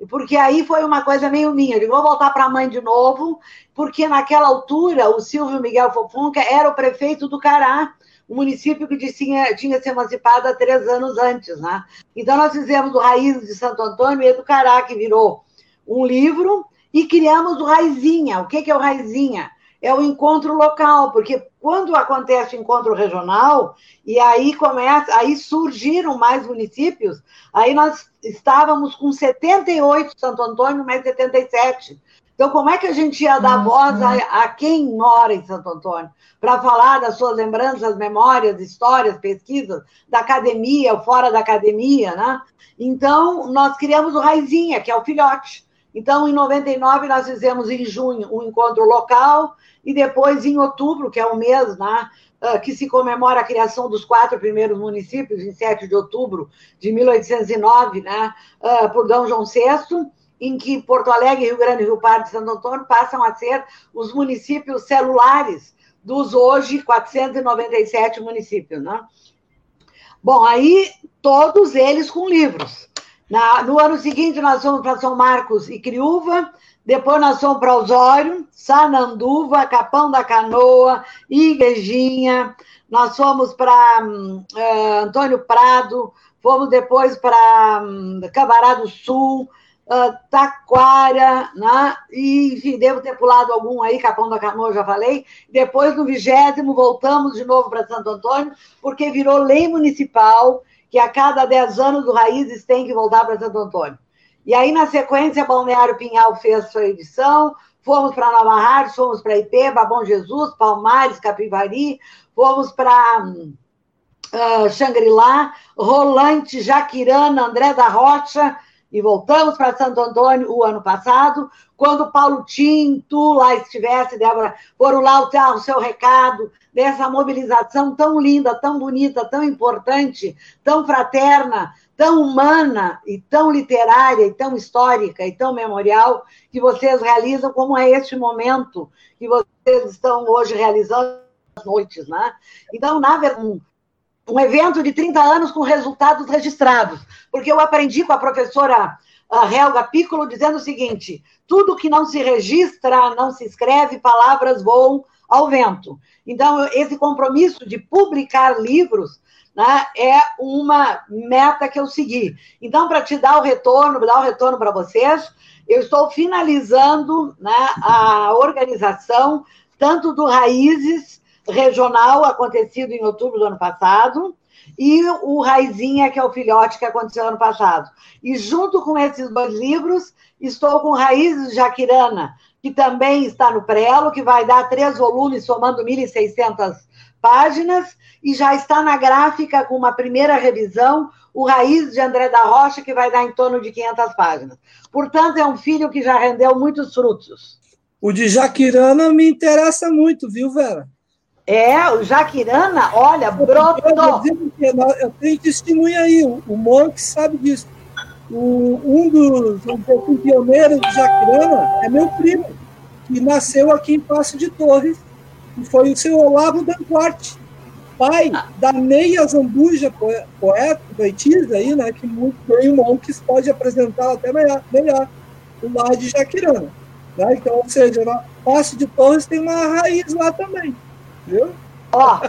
porque aí foi uma coisa meio minha. Eu digo, vou voltar para a mãe de novo, porque naquela altura o Silvio Miguel Fofunca era o prefeito do Cará, um município que tinha, tinha se emancipado há três anos antes. Né? Então, nós fizemos o Raiz de Santo Antônio e do Cará, que virou um livro, e criamos o Raizinha. O que, é o Raizinha? é o encontro local, porque quando acontece o encontro regional, e aí começa, aí surgiram mais municípios, aí nós estávamos com 78 Santo Antônio, mais 77. Então, como é que a gente ia dar voz a, a quem mora em Santo Antônio? Para falar das suas lembranças, memórias, histórias, pesquisas, da academia, fora da academia, né? Então, nós criamos o Raizinha, que é o filhote. Então, em 99, nós fizemos em junho um encontro local, e depois, em outubro, que é o mês né, ah, que se comemora a criação dos quatro primeiros municípios, em 7 de outubro de 1809, né, ah, por D. João VI, em que Porto Alegre, Rio Grande, Rio Pardo e Santo Antônio passam a ser os municípios celulares dos hoje 497 municípios. Né? Bom, aí todos eles com livros. Na, no ano seguinte, nós fomos para São Marcos e Criúva, depois nós fomos para Osório, Sananduva, Capão da Canoa, Igrejinha, nós fomos para uh, Antônio Prado, fomos depois para um, Cabará do Sul, uh, Taquara, né? e, enfim, devo ter pulado algum aí, Capão da Canoa, já falei. Depois, no vigésimo, voltamos de novo para Santo Antônio, porque virou lei municipal que a cada 10 anos o Raízes tem que voltar para Santo Antônio. E aí, na sequência, Balneário Pinhal fez sua edição, fomos para Nova Hartz, fomos para Ipeba, Bom Jesus, Palmares, Capivari, fomos para uh, ah, Xangri-Lá, Rolante, Jaquirana, André da Rocha, e voltamos para Santo Antônio o ano passado, quando Paulo Tinto lá estivesse, Débora, foram lá o, o seu recado dessa mobilização tão linda, tão bonita, tão importante, tão fraterna, tão humana e tão literária e tão histórica e tão memorial que vocês realizam, como é este momento que vocês estão hoje realizando as noites, né? Então, na verdade, um evento de 30 anos com resultados registrados, porque eu aprendi com a professora Helga Piccolo dizendo o seguinte: tudo que não se registra, não se escreve, palavras voam ao vento. Então, esse compromisso de publicar livros né, é uma meta que eu segui. Então, para te dar o retorno, dar o retorno para vocês, eu estou finalizando né, a organização tanto do Raízes regional, acontecido em outubro do ano passado, e o Raizinha, que é o filhote que aconteceu ano passado. E junto com esses dois livros, estou com Raízes Jaquirana, que também está no Prelo, que vai dar três volumes, somando 1.600 páginas, e já está na gráfica com uma primeira revisão, o Raiz de André da Rocha, que vai dar em torno de 500 páginas. Portanto, é um filho que já rendeu muitos frutos. O de Jaquirana me interessa muito, viu, Vera? É, o Jaquirana, olha, brotou. Eu, eu tenho testemunha aí, o Monk sabe disso. O, um dos um pioneiros de Jaquirana é meu primo, que nasceu aqui em Passo de Torres, e foi o seu Olavo Danquart, pai da Neia Zambuja, poeta, poetisa aí, né, que muito bem o Monks pode apresentar até melhor, melhor o lar de Jaquirana. Né? Então, ou seja, Passo de Torres tem uma raiz lá também. Viu? Ó,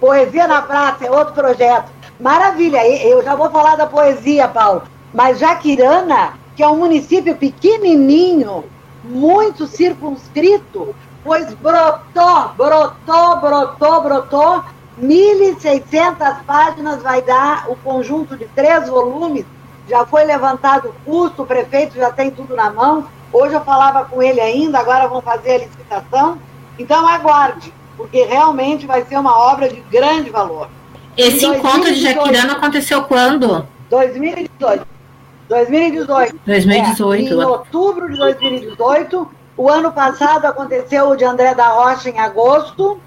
Poesia na Praça é outro projeto. Maravilha, eu já vou falar da poesia, Paulo. Mas Jaquirana, que é um município pequenininho, muito circunscrito, pois brotou, brotou, brotou, brotou. 1.600 páginas vai dar o conjunto de três volumes. Já foi levantado o custo, o prefeito já tem tudo na mão. Hoje eu falava com ele ainda, agora vão fazer a licitação. Então aguarde porque realmente vai ser uma obra de grande valor. Esse encontro de Jaquirana aconteceu quando? 2018. 2018. 2018. É, em outubro de 2018. O ano passado aconteceu o de André da Rocha em agosto,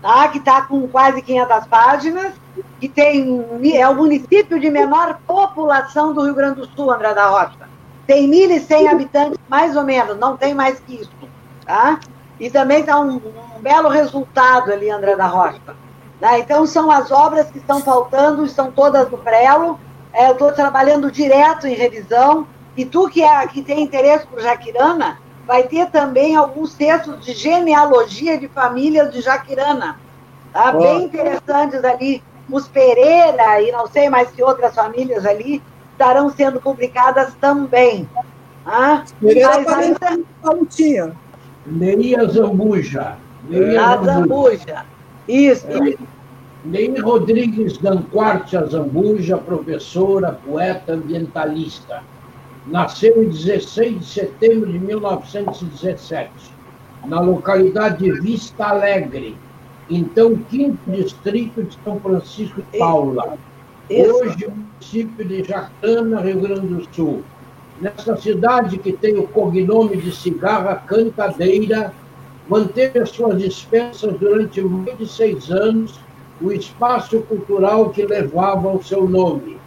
tá? que está com quase 500 páginas, que tem, é o município de menor população do Rio Grande do Sul, André da Rocha. Tem 1.100 habitantes, mais ou menos, não tem mais que isso. Tá? E também está um, um, belo resultado ali, André da Rocha. Né? Então, são as obras que estão faltando, estão todas no prelo. É, eu estou trabalhando direto em revisão. E tu que, é, que tem interesse por Jaquirana, vai ter também alguns textos de genealogia de famílias de Jaquirana. Tá? Bem interessantes ali. Os Pereira e não sei mais que outras famílias ali estarão sendo publicadas também. Ah, Pereira mas ainda... tinha. Neia Zambuja. Neia Zambuja. Isso. É. Neia Rodrigues Danquarte Zambuja, professora, poeta, ambientalista. Nasceu em 16 de setembro de 1917, na localidade de Vista Alegre, então quinto distrito de São Francisco de Paula. Hoje, município de Jacana, Rio Grande do Sul nessa cidade que tem o cognome de Cigarra Cantadeira, manteve as suas dispensas durante mais de seis anos o espaço cultural que levava o seu nome.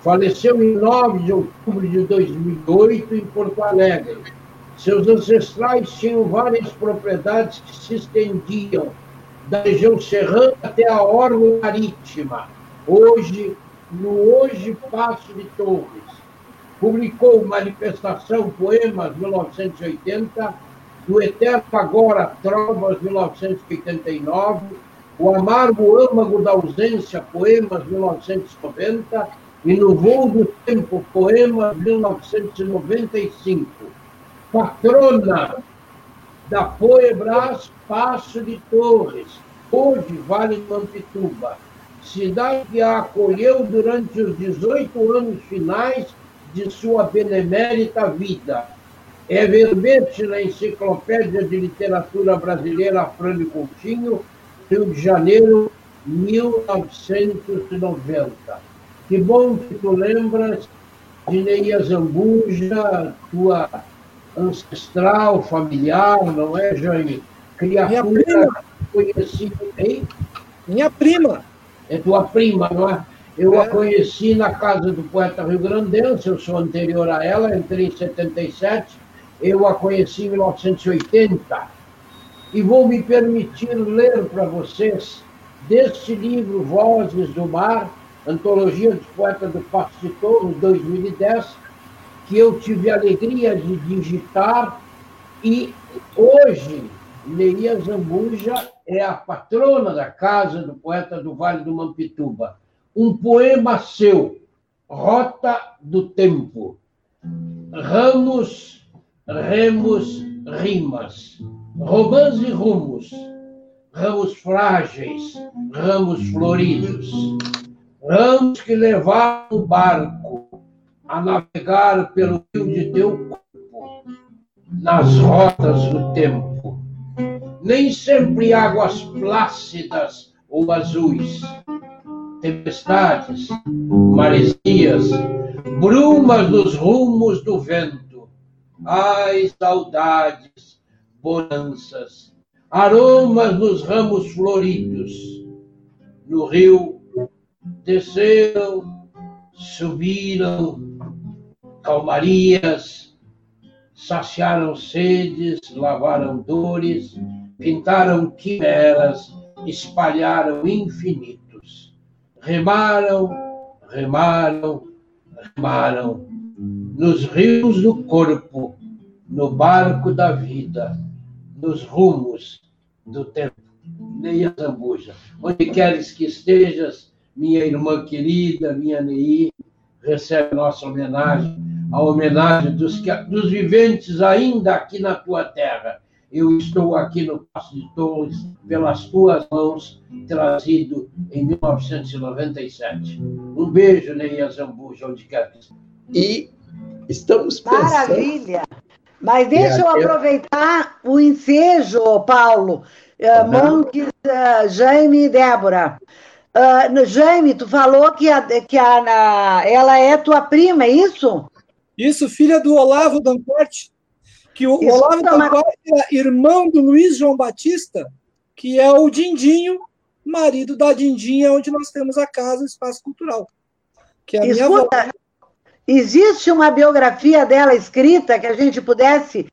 Faleceu em 9 de outubro de 2008 em Porto Alegre. Seus ancestrais tinham várias propriedades que se estendiam da região serrana até a orla marítima, hoje, no hoje Passo de Torres publicou Manifestação Poemas 1980, do Eterno Agora Trovas 1989, O Amargo Âmago da Ausência Poemas 1990 e No Voo do Tempo Poemas 1995. Patrona da Poebras Passo de Torres, hoje Vale do Ampituba, cidade que a acolheu durante os 18 anos finais de sua benemérita vida. É verbete na Enciclopédia de Literatura Brasileira Frânio Coutinho, Rio de Janeiro, 1990. Que bom que tu lembras de Neia Zambuja, tua ancestral, familiar, não é, Jaime? Criatura Minha prima. conhecida. Hein? Minha prima. É tua prima, não é? Eu é. a conheci na casa do poeta rio-grandense, eu sou anterior a ela, entrei em 77, eu a conheci em 1980. E vou me permitir ler para vocês deste livro Vozes do Mar, Antologia dos Poetas do Passo de Torres, 2010, que eu tive a alegria de digitar e hoje Leia Zambuja é a patrona da casa do poeta do Vale do Mampituba um poema seu, Rota do Tempo. Ramos, remos, rimas, romãs e rumos, ramos frágeis, ramos floridos, ramos que levaram o barco a navegar pelo rio de teu corpo, nas rotas do tempo. Nem sempre águas plácidas ou azuis, tempestades, maresias, brumas nos rumos do vento. Ai, saudades, bonanças, aromas nos ramos floridos. No rio desceram, subiram, calmarias, saciaram sedes, lavaram dores, pintaram quimeras, espalharam infinito remaram, remaram, remaram nos rios do corpo, no barco da vida, nos rumos do tempo. Neia Zambuja, onde queres que estejas, minha irmã querida, minha Neí, recebe nossa homenagem, a homenagem dos, dos viventes ainda aqui na tua terra eu estou aqui no Passo de Torres, pelas tuas mãos, trazido em 1997. Um beijo, Neia Zambuja, onde quer que E estamos pensando... Maravilha! Mas deixa eu aproveitar o ensejo, Paulo. Uh, Monks, uh, Jaime e Débora. Uh, Jaime, tu falou que, a, que a, ela é tua prima, é isso? Isso, filha do Olavo Dancourt que o Isso Olavo Tancori é irmão do Luiz João Batista, que é o Dindinho, marido da Dindinha, onde nós temos a casa, o Espaço Cultural. Que é Escuta, avó. existe uma biografia dela escrita que a gente pudesse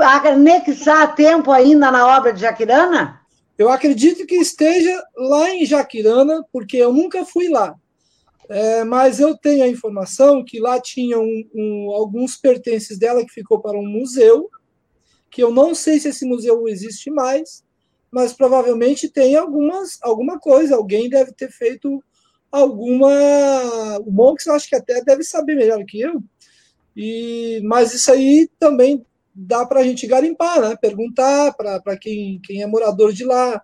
anexar a tempo ainda na obra de Jaquirana? Eu acredito que esteja lá em Jaquirana, porque eu nunca fui lá. É, mas eu tenho a informação que lá tinha um, um, alguns pertences dela que ficou para um museu, que eu não sei se esse museu existe mais, mas provavelmente tem algumas, alguma coisa, alguém deve ter feito alguma. O Monks acho que até deve saber melhor que eu, e, mas isso aí também dá para a gente garimpar, né? perguntar para quem, quem é morador de lá,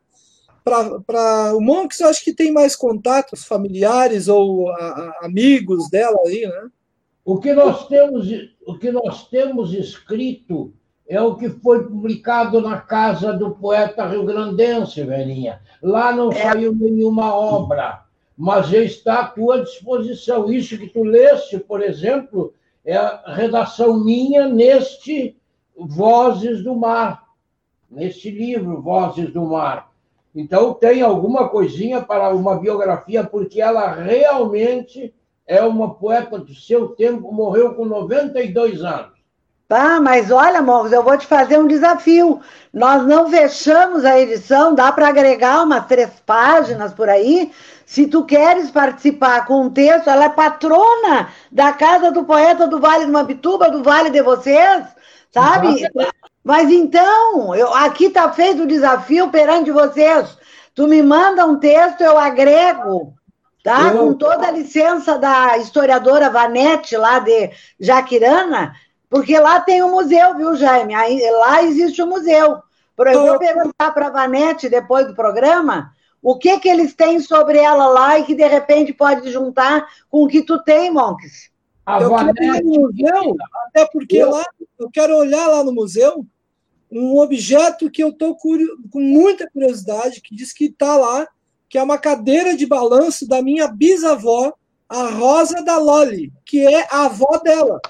para o Monks, eu acho que tem mais contatos familiares ou a, a, amigos dela aí, né? O que nós temos, o que nós temos escrito é o que foi publicado na casa do poeta rio-grandense, velhinha. Lá não é. saiu nenhuma obra, mas já está à tua disposição. Isso que tu leste, por exemplo, é a redação minha neste Vozes do Mar, neste livro, Vozes do Mar. Então, tem alguma coisinha para uma biografia, porque ela realmente é uma poeta do seu tempo, morreu com 92 anos. Tá, mas olha, Morros, eu vou te fazer um desafio. Nós não fechamos a edição, dá para agregar umas três páginas por aí. Se tu queres participar com um texto, ela é patrona da Casa do Poeta do Vale do Mapituba, do Vale de vocês, sabe? Mas então, eu, aqui está feito o desafio perante vocês. Tu me manda um texto, eu agrego, tá? Eu... Com toda a licença da historiadora Vanete, lá de Jaquirana, porque lá tem um museu, viu, Jaime? Aí, lá existe um museu. Eu vou perguntar para a Vanete, depois do programa, o que, que eles têm sobre ela lá e que, de repente, pode juntar com o que tu tem, Monks. A eu Vanete... quero ir no museu, até porque eu... lá, eu quero olhar lá no museu um objeto que eu estou com muita curiosidade, que diz que está lá, que é uma cadeira de balanço da minha bisavó, a Rosa da Loli, que é a avó dela.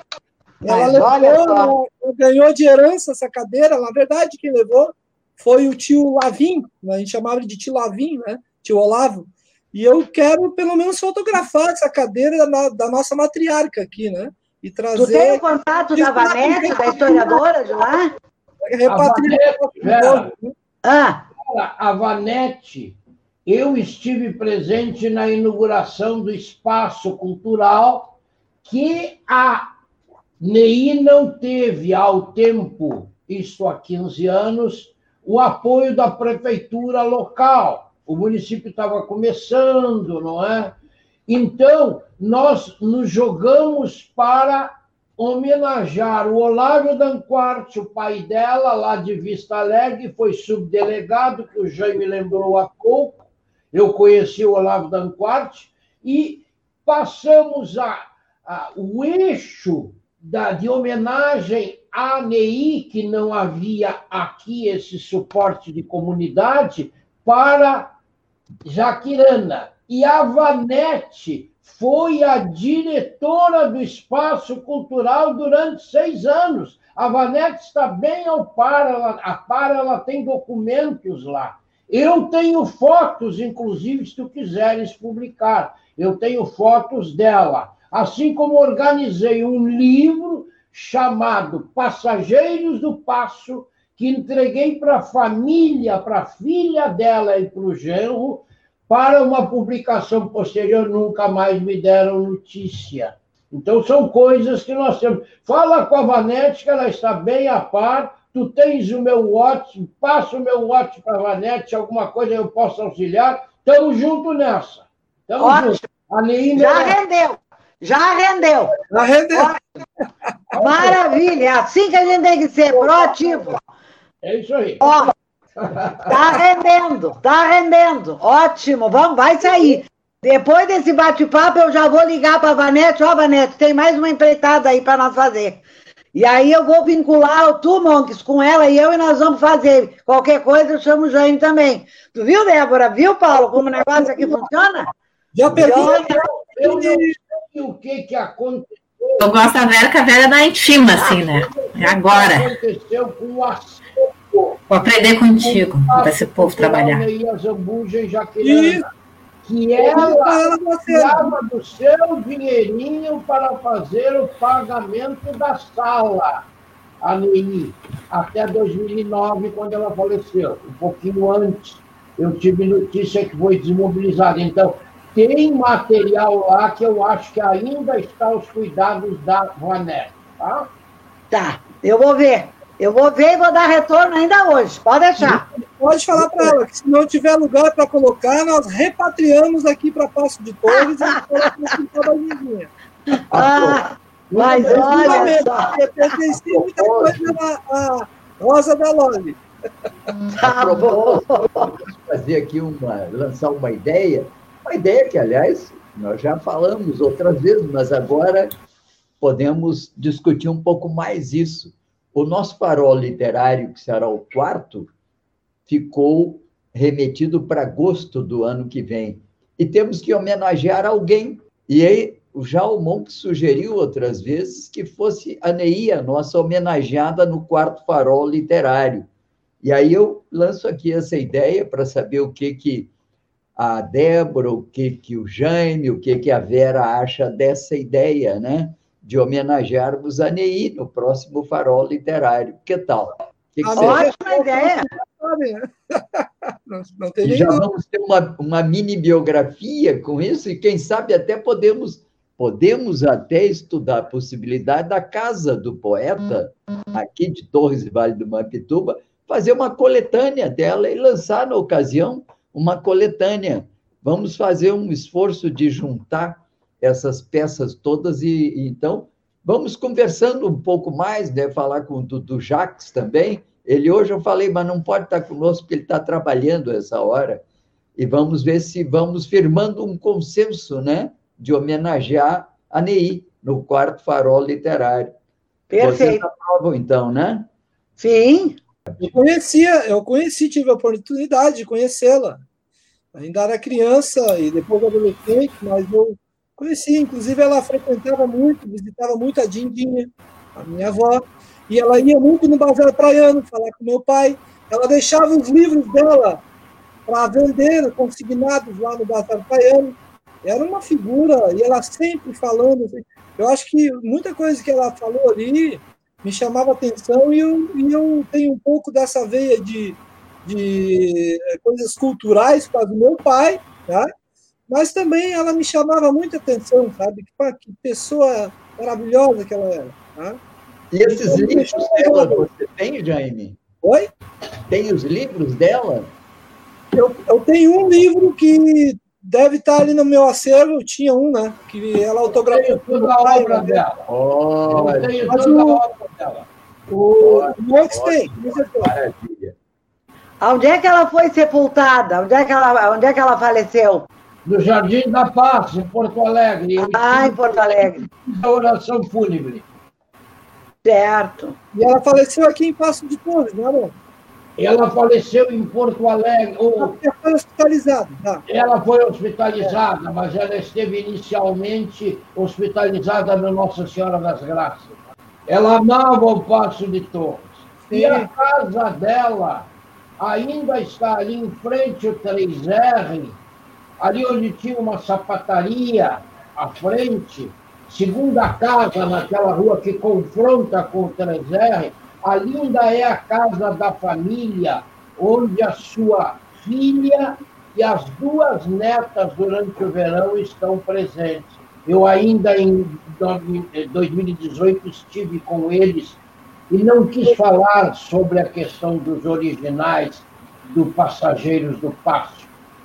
Ela levou, ganhou de herança essa cadeira. Na verdade, quem levou foi o tio Lavim, né? a gente chamava de tio Lavim, né? Tio Olavo. E eu quero, pelo menos, fotografar essa cadeira da, da nossa matriarca aqui, né? E trazer. Tu tem o contato da Vanessa, da historiadora de lá? Repatriar. Ah. A Vanete, eu estive presente na inauguração do espaço cultural que a NEI não teve, ao tempo, isto há 15 anos, o apoio da prefeitura local. O município estava começando, não é? Então, nós nos jogamos para homenagear o Olávio Danquart, o pai dela, lá de Vista Alegre, foi subdelegado, que o Jaime lembrou há pouco. Eu conheci o Olávio Danquart, e passamos a, a o eixo da, de homenagem à ANEI, que não havia aqui esse suporte de comunidade, para Jaquirana. E a Vanete foi a diretora do Espaço Cultural durante seis anos. A Vanete está bem ao par, ela, a par, ela tem documentos lá. Eu tenho fotos, inclusive, se tu quiseres publicar. Eu tenho fotos dela. Assim como organizei um livro chamado Passageiros do Passo, que entreguei para a família, para a filha dela e para o genro, para uma publicação posterior, nunca mais me deram notícia. Então, são coisas que nós temos. Fala com a Vanete, que ela está bem a par. Tu tens o meu WhatsApp, passa o meu WhatsApp para a Vanete, alguma coisa eu posso auxiliar. Estamos juntos nessa. Estamos juntos. Já rendeu. Já rendeu. Já rendeu. Maravilha, é assim que a gente tem que ser, proativo. É isso aí. Ó, tá rendendo, tá rendendo. Ótimo, vamos, vai sair. Depois desse bate-papo, eu já vou ligar para a Vanete. Ó, Vanete, tem mais uma empreitada aí para nós fazer. E aí eu vou vincular o Tu, Monks, com ela e eu, e nós vamos fazer. Qualquer coisa, eu chamo o Jane também. Tu viu, Débora? Viu, Paulo, como o negócio aqui funciona? Já. Eu, eu, o que, que aconteceu. Eu gosto da Vera, que a Vera é da intima, assim, né? É agora. aconteceu com o Vou aprender contigo, para esse povo trabalhar. E a Zambuja Jaquirana, que ela tirava do seu dinheirinho para fazer o pagamento da sala, a até 2009, quando ela faleceu, um pouquinho antes. Eu tive notícia que foi desmobilizada. Então, tem material lá que eu acho que ainda está aos cuidados da Vanessa, tá? Tá, eu vou ver. Eu vou ver e vou dar retorno ainda hoje. Pode deixar. Pode falar para ela que se não tiver lugar para colocar, nós repatriamos aqui para Passo de Torres e colocamos Ah, mas olha só. Pertencia muita coisa à Rosa da Loli. Tá bom. Fazer aqui uma, lançar uma ideia uma ideia que, aliás, nós já falamos outras vezes, mas agora podemos discutir um pouco mais isso. O nosso farol literário, que será o quarto, ficou remetido para agosto do ano que vem. E temos que homenagear alguém. E aí, o Monk sugeriu outras vezes que fosse a Neia, nossa homenageada no quarto farol literário. E aí eu lanço aqui essa ideia para saber o que, que a Débora, o que, que o Jaime, o que, que a Vera acha dessa ideia, né? De homenagearmos a Ney no próximo Farol Literário. Que tal? Que que Ótima ideia! <laughs> Não, não tem já nenhum. vamos ter uma, uma mini biografia com isso, e quem sabe até podemos, podemos até estudar a possibilidade da casa do poeta, aqui de Torres e Vale do Mampituba, fazer uma coletânea dela e lançar na ocasião uma coletânea. Vamos fazer um esforço de juntar essas peças todas e, e então vamos conversando um pouco mais, né? Falar com o Dudu Jacques também. Ele hoje eu falei, mas não pode estar conosco porque ele está trabalhando essa hora. E vamos ver se vamos firmando um consenso, né? De homenagear a Ney no quarto farol literário. Vocês Perfeito. aprovam, então, né? Sim, Eu conhecia, eu conheci, tive a oportunidade de conhecê-la. Ainda era criança e depois adolescente, mas eu conheci. Inclusive, ela frequentava muito, visitava muito a Dindinha, a minha avó, e ela ia muito no bazar praiano falar com meu pai. Ela deixava os livros dela para vender, consignados lá no bazar praiano. Era uma figura, e ela sempre falando. assim. Eu acho que muita coisa que ela falou ali me chamava atenção e eu, e eu tenho um pouco dessa veia de, de eh, coisas culturais causa do meu pai, tá? Mas também ela me chamava muita atenção, sabe? Que, pá, que pessoa maravilhosa que ela era. Tá? E esses livros dela você tem, Jaime? Oi? Tem os livros dela? Eu, eu tenho um livro que deve estar ali no meu acervo, eu tinha um, né? Que ela Eu autografou. toda a obra dela. Eu Olha, tenho Mas toda o- a obra dela. O tem, maravilha. Onde é que ela foi sepultada? Onde é que ela, onde é que ela faleceu? No Jardim da Paz, em Porto Alegre. Eu Ah, em Porto Alegre. fiz a oração fúnebre. Certo. E ela faleceu aqui em Passo de Torres, né, amor? Ela faleceu em Porto Alegre. ou Ela foi hospitalizada, tá? Ela foi hospitalizada, mas ela esteve inicialmente hospitalizada no Nossa Senhora das Graças. Ela amava o Passo de Torres. E a casa dela ainda está ali em frente ao 3R, ali onde tinha uma sapataria à frente, segunda casa naquela rua que confronta com o 3R, ali ainda é a casa da família, onde a sua filha e as duas netas durante o verão estão presentes. Eu ainda em 2018 estive com eles e não quis falar sobre a questão dos originais do Passageiros do Passo,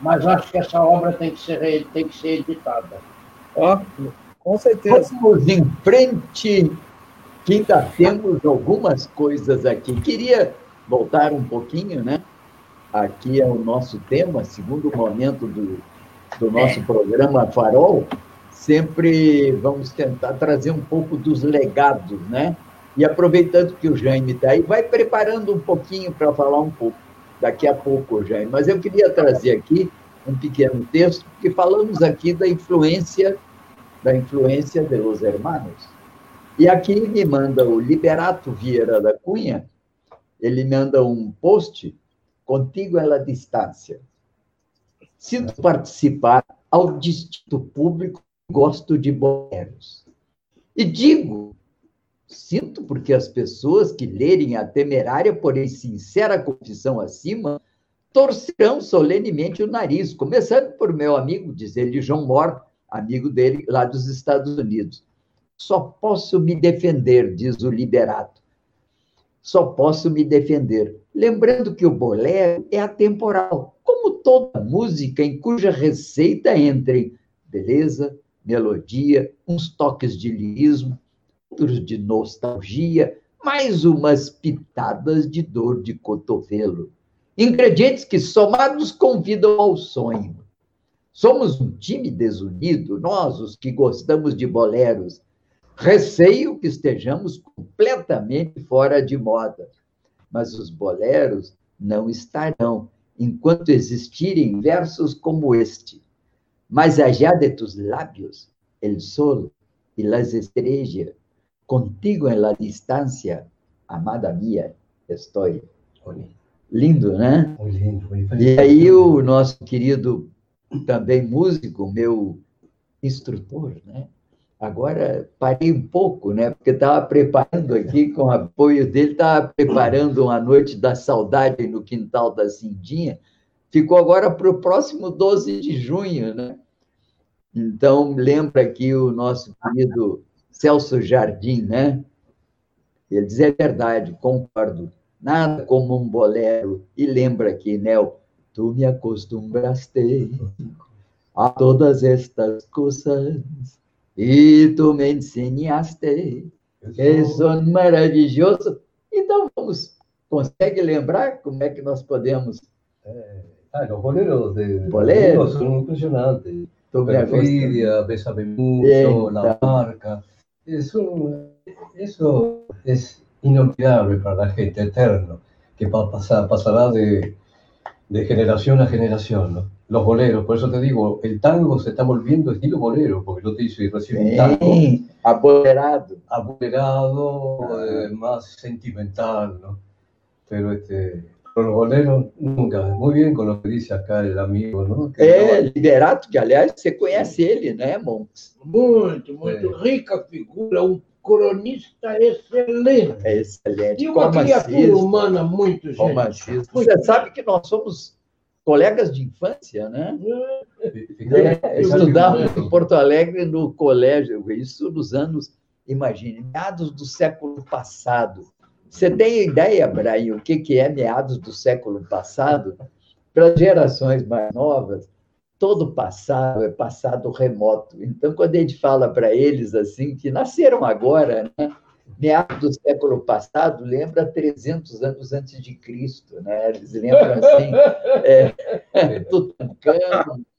mas acho que essa obra tem que ser, tem que ser editada. Ó, com certeza. Vamos em frente, que ainda temos algumas coisas aqui. Queria voltar um pouquinho, né? Aqui é o nosso tema, segundo momento do, do nosso programa Farol. Sempre vamos tentar trazer um pouco dos legados, né? E aproveitando que o Jaime está aí, vai preparando um pouquinho para falar um pouco. Daqui a pouco, Jaime. Mas eu queria trazer aqui um pequeno texto, porque falamos aqui da influência da influência de los hermanos. E aqui me manda o Liberato Vieira da Cunha, ele manda um post, contigo a distância. Sinto participar ao distinto público, gosto de boleros. E digo, sinto porque as pessoas que lerem a temerária, porém sincera confissão acima, torcerão solenemente o nariz, começando por meu amigo, diz ele, João Mor, amigo dele lá dos Estados Unidos. Só posso me defender, diz o liberato. Só posso me defender. Lembrando que o bolero é atemporal, como toda música em cuja receita entrem beleza, melodia, uns toques de lirismo, outros de nostalgia, mais umas pitadas de dor de cotovelo. Ingredientes que, somados, convidam ao sonho. Somos um time desunido, nós, os que gostamos de boleros. Receio que estejamos completamente fora de moda. Mas os boleros não estarão enquanto existirem versos como este. Mas allá de tus lábios, el sol y las estrellas, contigo en la distancia, amada mía, estoy. Lindo, né? E aí o nosso querido também músico, meu instrutor, né? Agora parei um pouco, né? Porque estava preparando aqui, com o apoio dele, estava preparando uma noite da saudade no quintal da Cindinha. Ficou agora para o próximo 12 de junho, né? Então, lembra aqui o nosso querido Celso Jardim, né? Ele diz: é verdade, concordo. Nada como um bolero. E lembra aqui, Nel, tu me acostumbraste a todas estas coisas e tu me ensinaste que são maravilhosos. Então, vamos, consegue lembrar como é que nós podemos. É, ah, os boleros de Boleros. são impressionantes. Tu me Perfidia, Bésame mucho. La Marca. Es un, eso es inolvidable para la gente, eterno, que pa- pasa- pasará de, de generación a generación. ¿no? Los boleros, por eso te digo, el tango se está volviendo estilo bolero, porque yo te hice recién un tango Bem, abolerado. abolerado, eh, más sentimental, ¿no? Pero este, pero los boleros nunca, muy bien con lo que dice acá el amigo, ¿no? Que É, Liberato, que aliás você conhece ele, né, Monks? Muito, muito É. rica figura, um cronista excelente. É excelente. E uma criatura humana muito gentil. romancista. Você sabe que nós somos colegas de infância, né? É, es estudávamos em Porto Alegre no colégio, isso nos anos, imagine, meados do século passado. Você tem ideia, Brian, o que que é meados do século passado? Para gerações mais novas, todo passado é passado remoto. Então, quando a gente fala para eles assim, que nasceram agora, né? meados do século passado, lembra 300 anos antes de Cristo, né? Eles lembram assim, é, <laughs>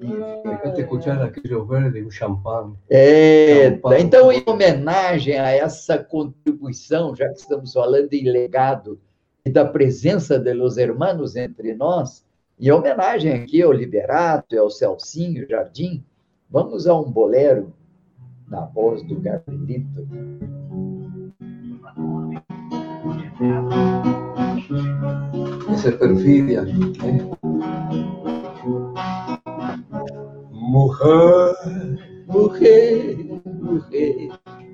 Tutancâmon, Fíjate escuchar aquellos verdes, un champán. É, Então, Paulo. então, em homenagem a essa contribuição, já que estamos falando em legado e da presença de los hermanos entre nós, em homenagem aqui ao Liberato e ao Celcinho Jardim, vamos a um bolero na voz do Gabrielito. Esa es perfidia. ¿eh? Mujer, Morrer, morrer,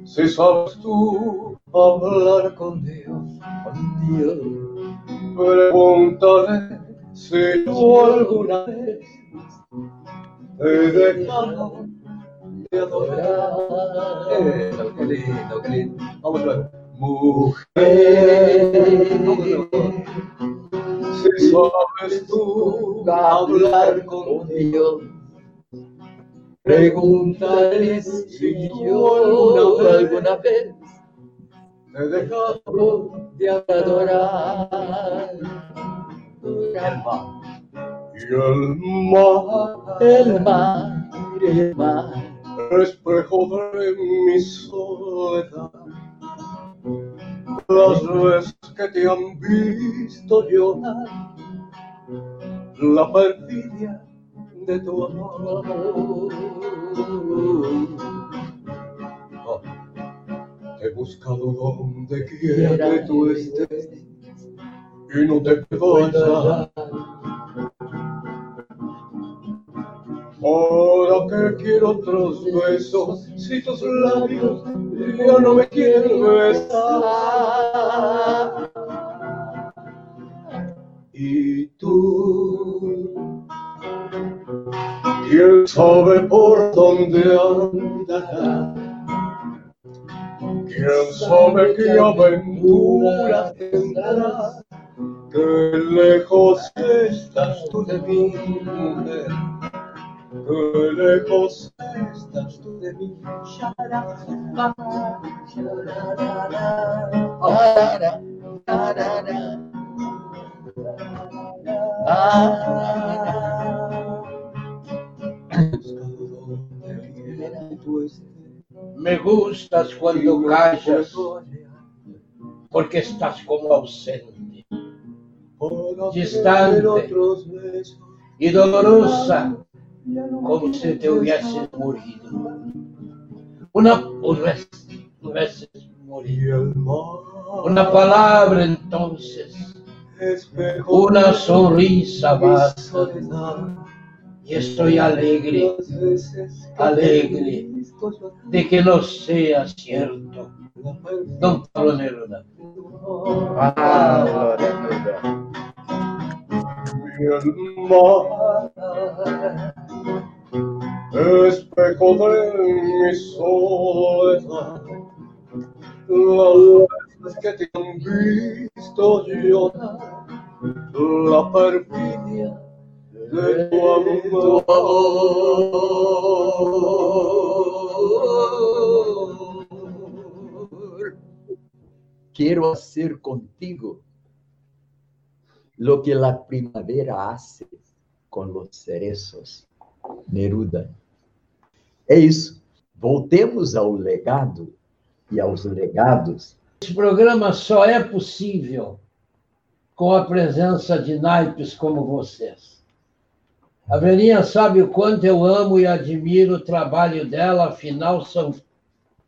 si sabes tú hablar con Dios, con pregúntale si tú alguna vez te dejado de adorar. Eso, qué lindo, qué lindo. Vamos luego. Mujer. Si sabes tú hablar con Dios, Pregúntale si yo alguna, alguna vez te he dejado de adorar. y el mar, El mar, el mar, espejo de mi soledad. Las veces que te han visto llorar, la perfidia de tu amor. Oh, he buscado donde quiera que tú estés y no te hallar. Ahora que quiero otros besos, si tus labios ya no me quieren besar. Y tú, quién sabe por dónde andarás. Quién sabe qué aventuras tendrás. Qué lejos estás tú de mí, mujer. Qué lejos estás tú de mí. Ah, Me gustas cuando callas, porque estás como ausente Distante. y dolorosa, como si te hubieses morido. Una vez, hubieses morido. Una palabra entonces, una sonrisa basta. Y estoy alegre, alegre, de que no sea cierto. Don Pablo Neruda. Ah, Neruda. Mi alma, espejo de mi soledad, las que te han visto llorar, la perfidia de tu amor. Quiero hacer contigo lo que la primavera hace con los cerezos. Neruda. É isso. Voltemos ao legado e aos legados. Esse programa só é possível com a presença de naipes como vocês. A Breninha sabe o quanto eu amo e admiro o trabalho dela, afinal, são,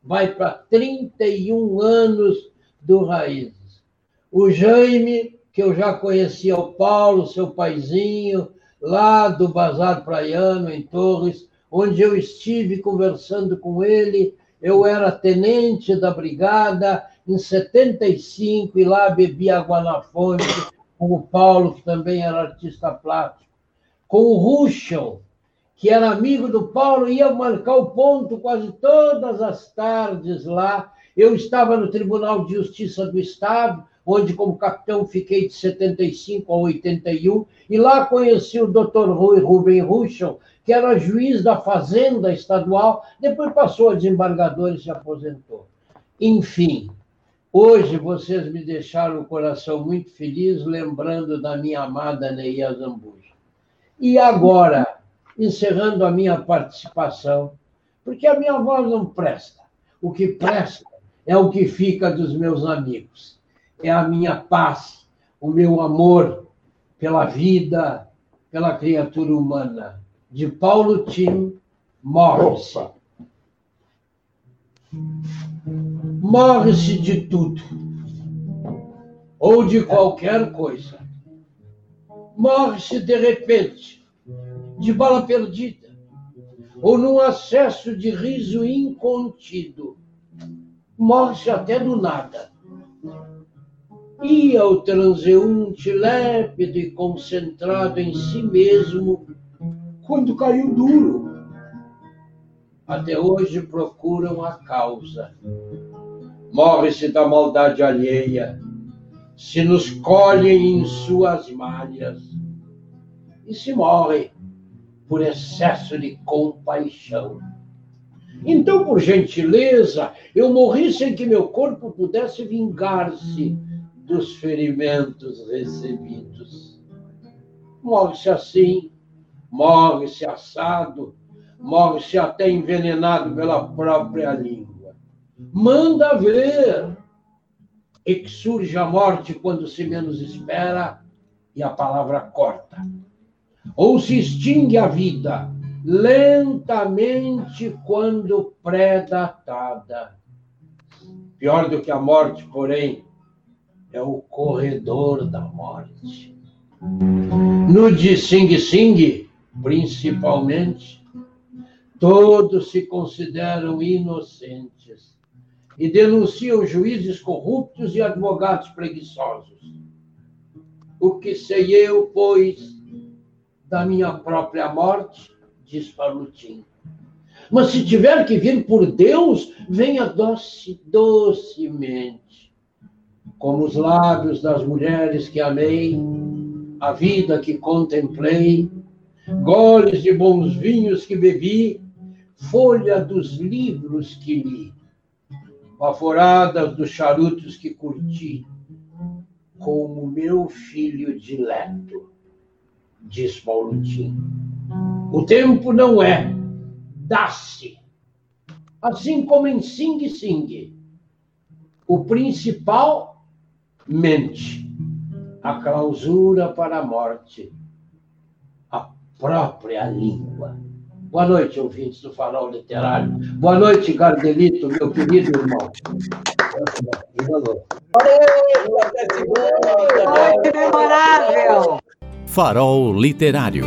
vai para 31 anos do Raízes. O Jaime, que eu já conhecia o Paulo, seu paizinho, lá do Bazar Praiano, em Torres, onde eu estive conversando com ele. Eu era tenente da brigada em 75 e lá bebi água na fonte com o Paulo, que também era artista plástico. Com o Ruschel, que era amigo do Paulo, ia marcar o ponto quase todas as tardes lá. Eu estava no Tribunal de Justiça do Estado, onde, como capitão, fiquei de 75 a 81, e lá conheci o doutor Rui Rubem Ruschel, que era juiz da Fazenda Estadual, depois passou a desembargador e se aposentou. Enfim, hoje vocês me deixaram o coração muito feliz, lembrando da minha amada Neia Zambuja. E agora, encerrando a minha participação, porque a minha voz não presta. O que presta é o que fica dos meus amigos. É a minha paz, o meu amor pela vida, pela criatura humana. De Paulo Tim Morre-se. Morre-se de tudo. Ou de qualquer coisa. Morre-se de repente, de bala perdida, ou num acesso de riso incontido morre até do nada. Ia o transeunte lépido e concentrado em si mesmo quando caiu duro. Até hoje procuram a causa. Morre-se da maldade alheia, se nos colhem em suas malhas, e se morre por excesso de compaixão então, por gentileza, eu morri sem que meu corpo pudesse vingar-se dos ferimentos recebidos. Morre-se assim, morre-se assado, morre-se até envenenado pela própria língua. Manda ver! E que surge a morte quando se menos espera e a palavra corta. Ou se extingue a vida lentamente quando pré-datada. Pior do que a morte, porém, é o corredor da morte. No de Sing Sing, principalmente, todos se consideram inocentes e denunciam juízes corruptos e advogados preguiçosos. O que sei eu, pois, da minha própria morte, diz Palutim. Mas se tiver que vir por Deus, venha doce, docemente, como os lábios das mulheres que amei, a vida que contemplei, goles de bons vinhos que bebi, folha dos livros que li, baforadas dos charutos que curti, como meu filho dileto, diz Paulutinho. O tempo não é, dá-se. Assim como em Sing Sing, o principal mente, a clausura para a morte, a própria língua. Boa noite, ouvintes do Farol Literário. Boa noite, Gardelito, meu querido irmão. Foi memorável! Farol Literário.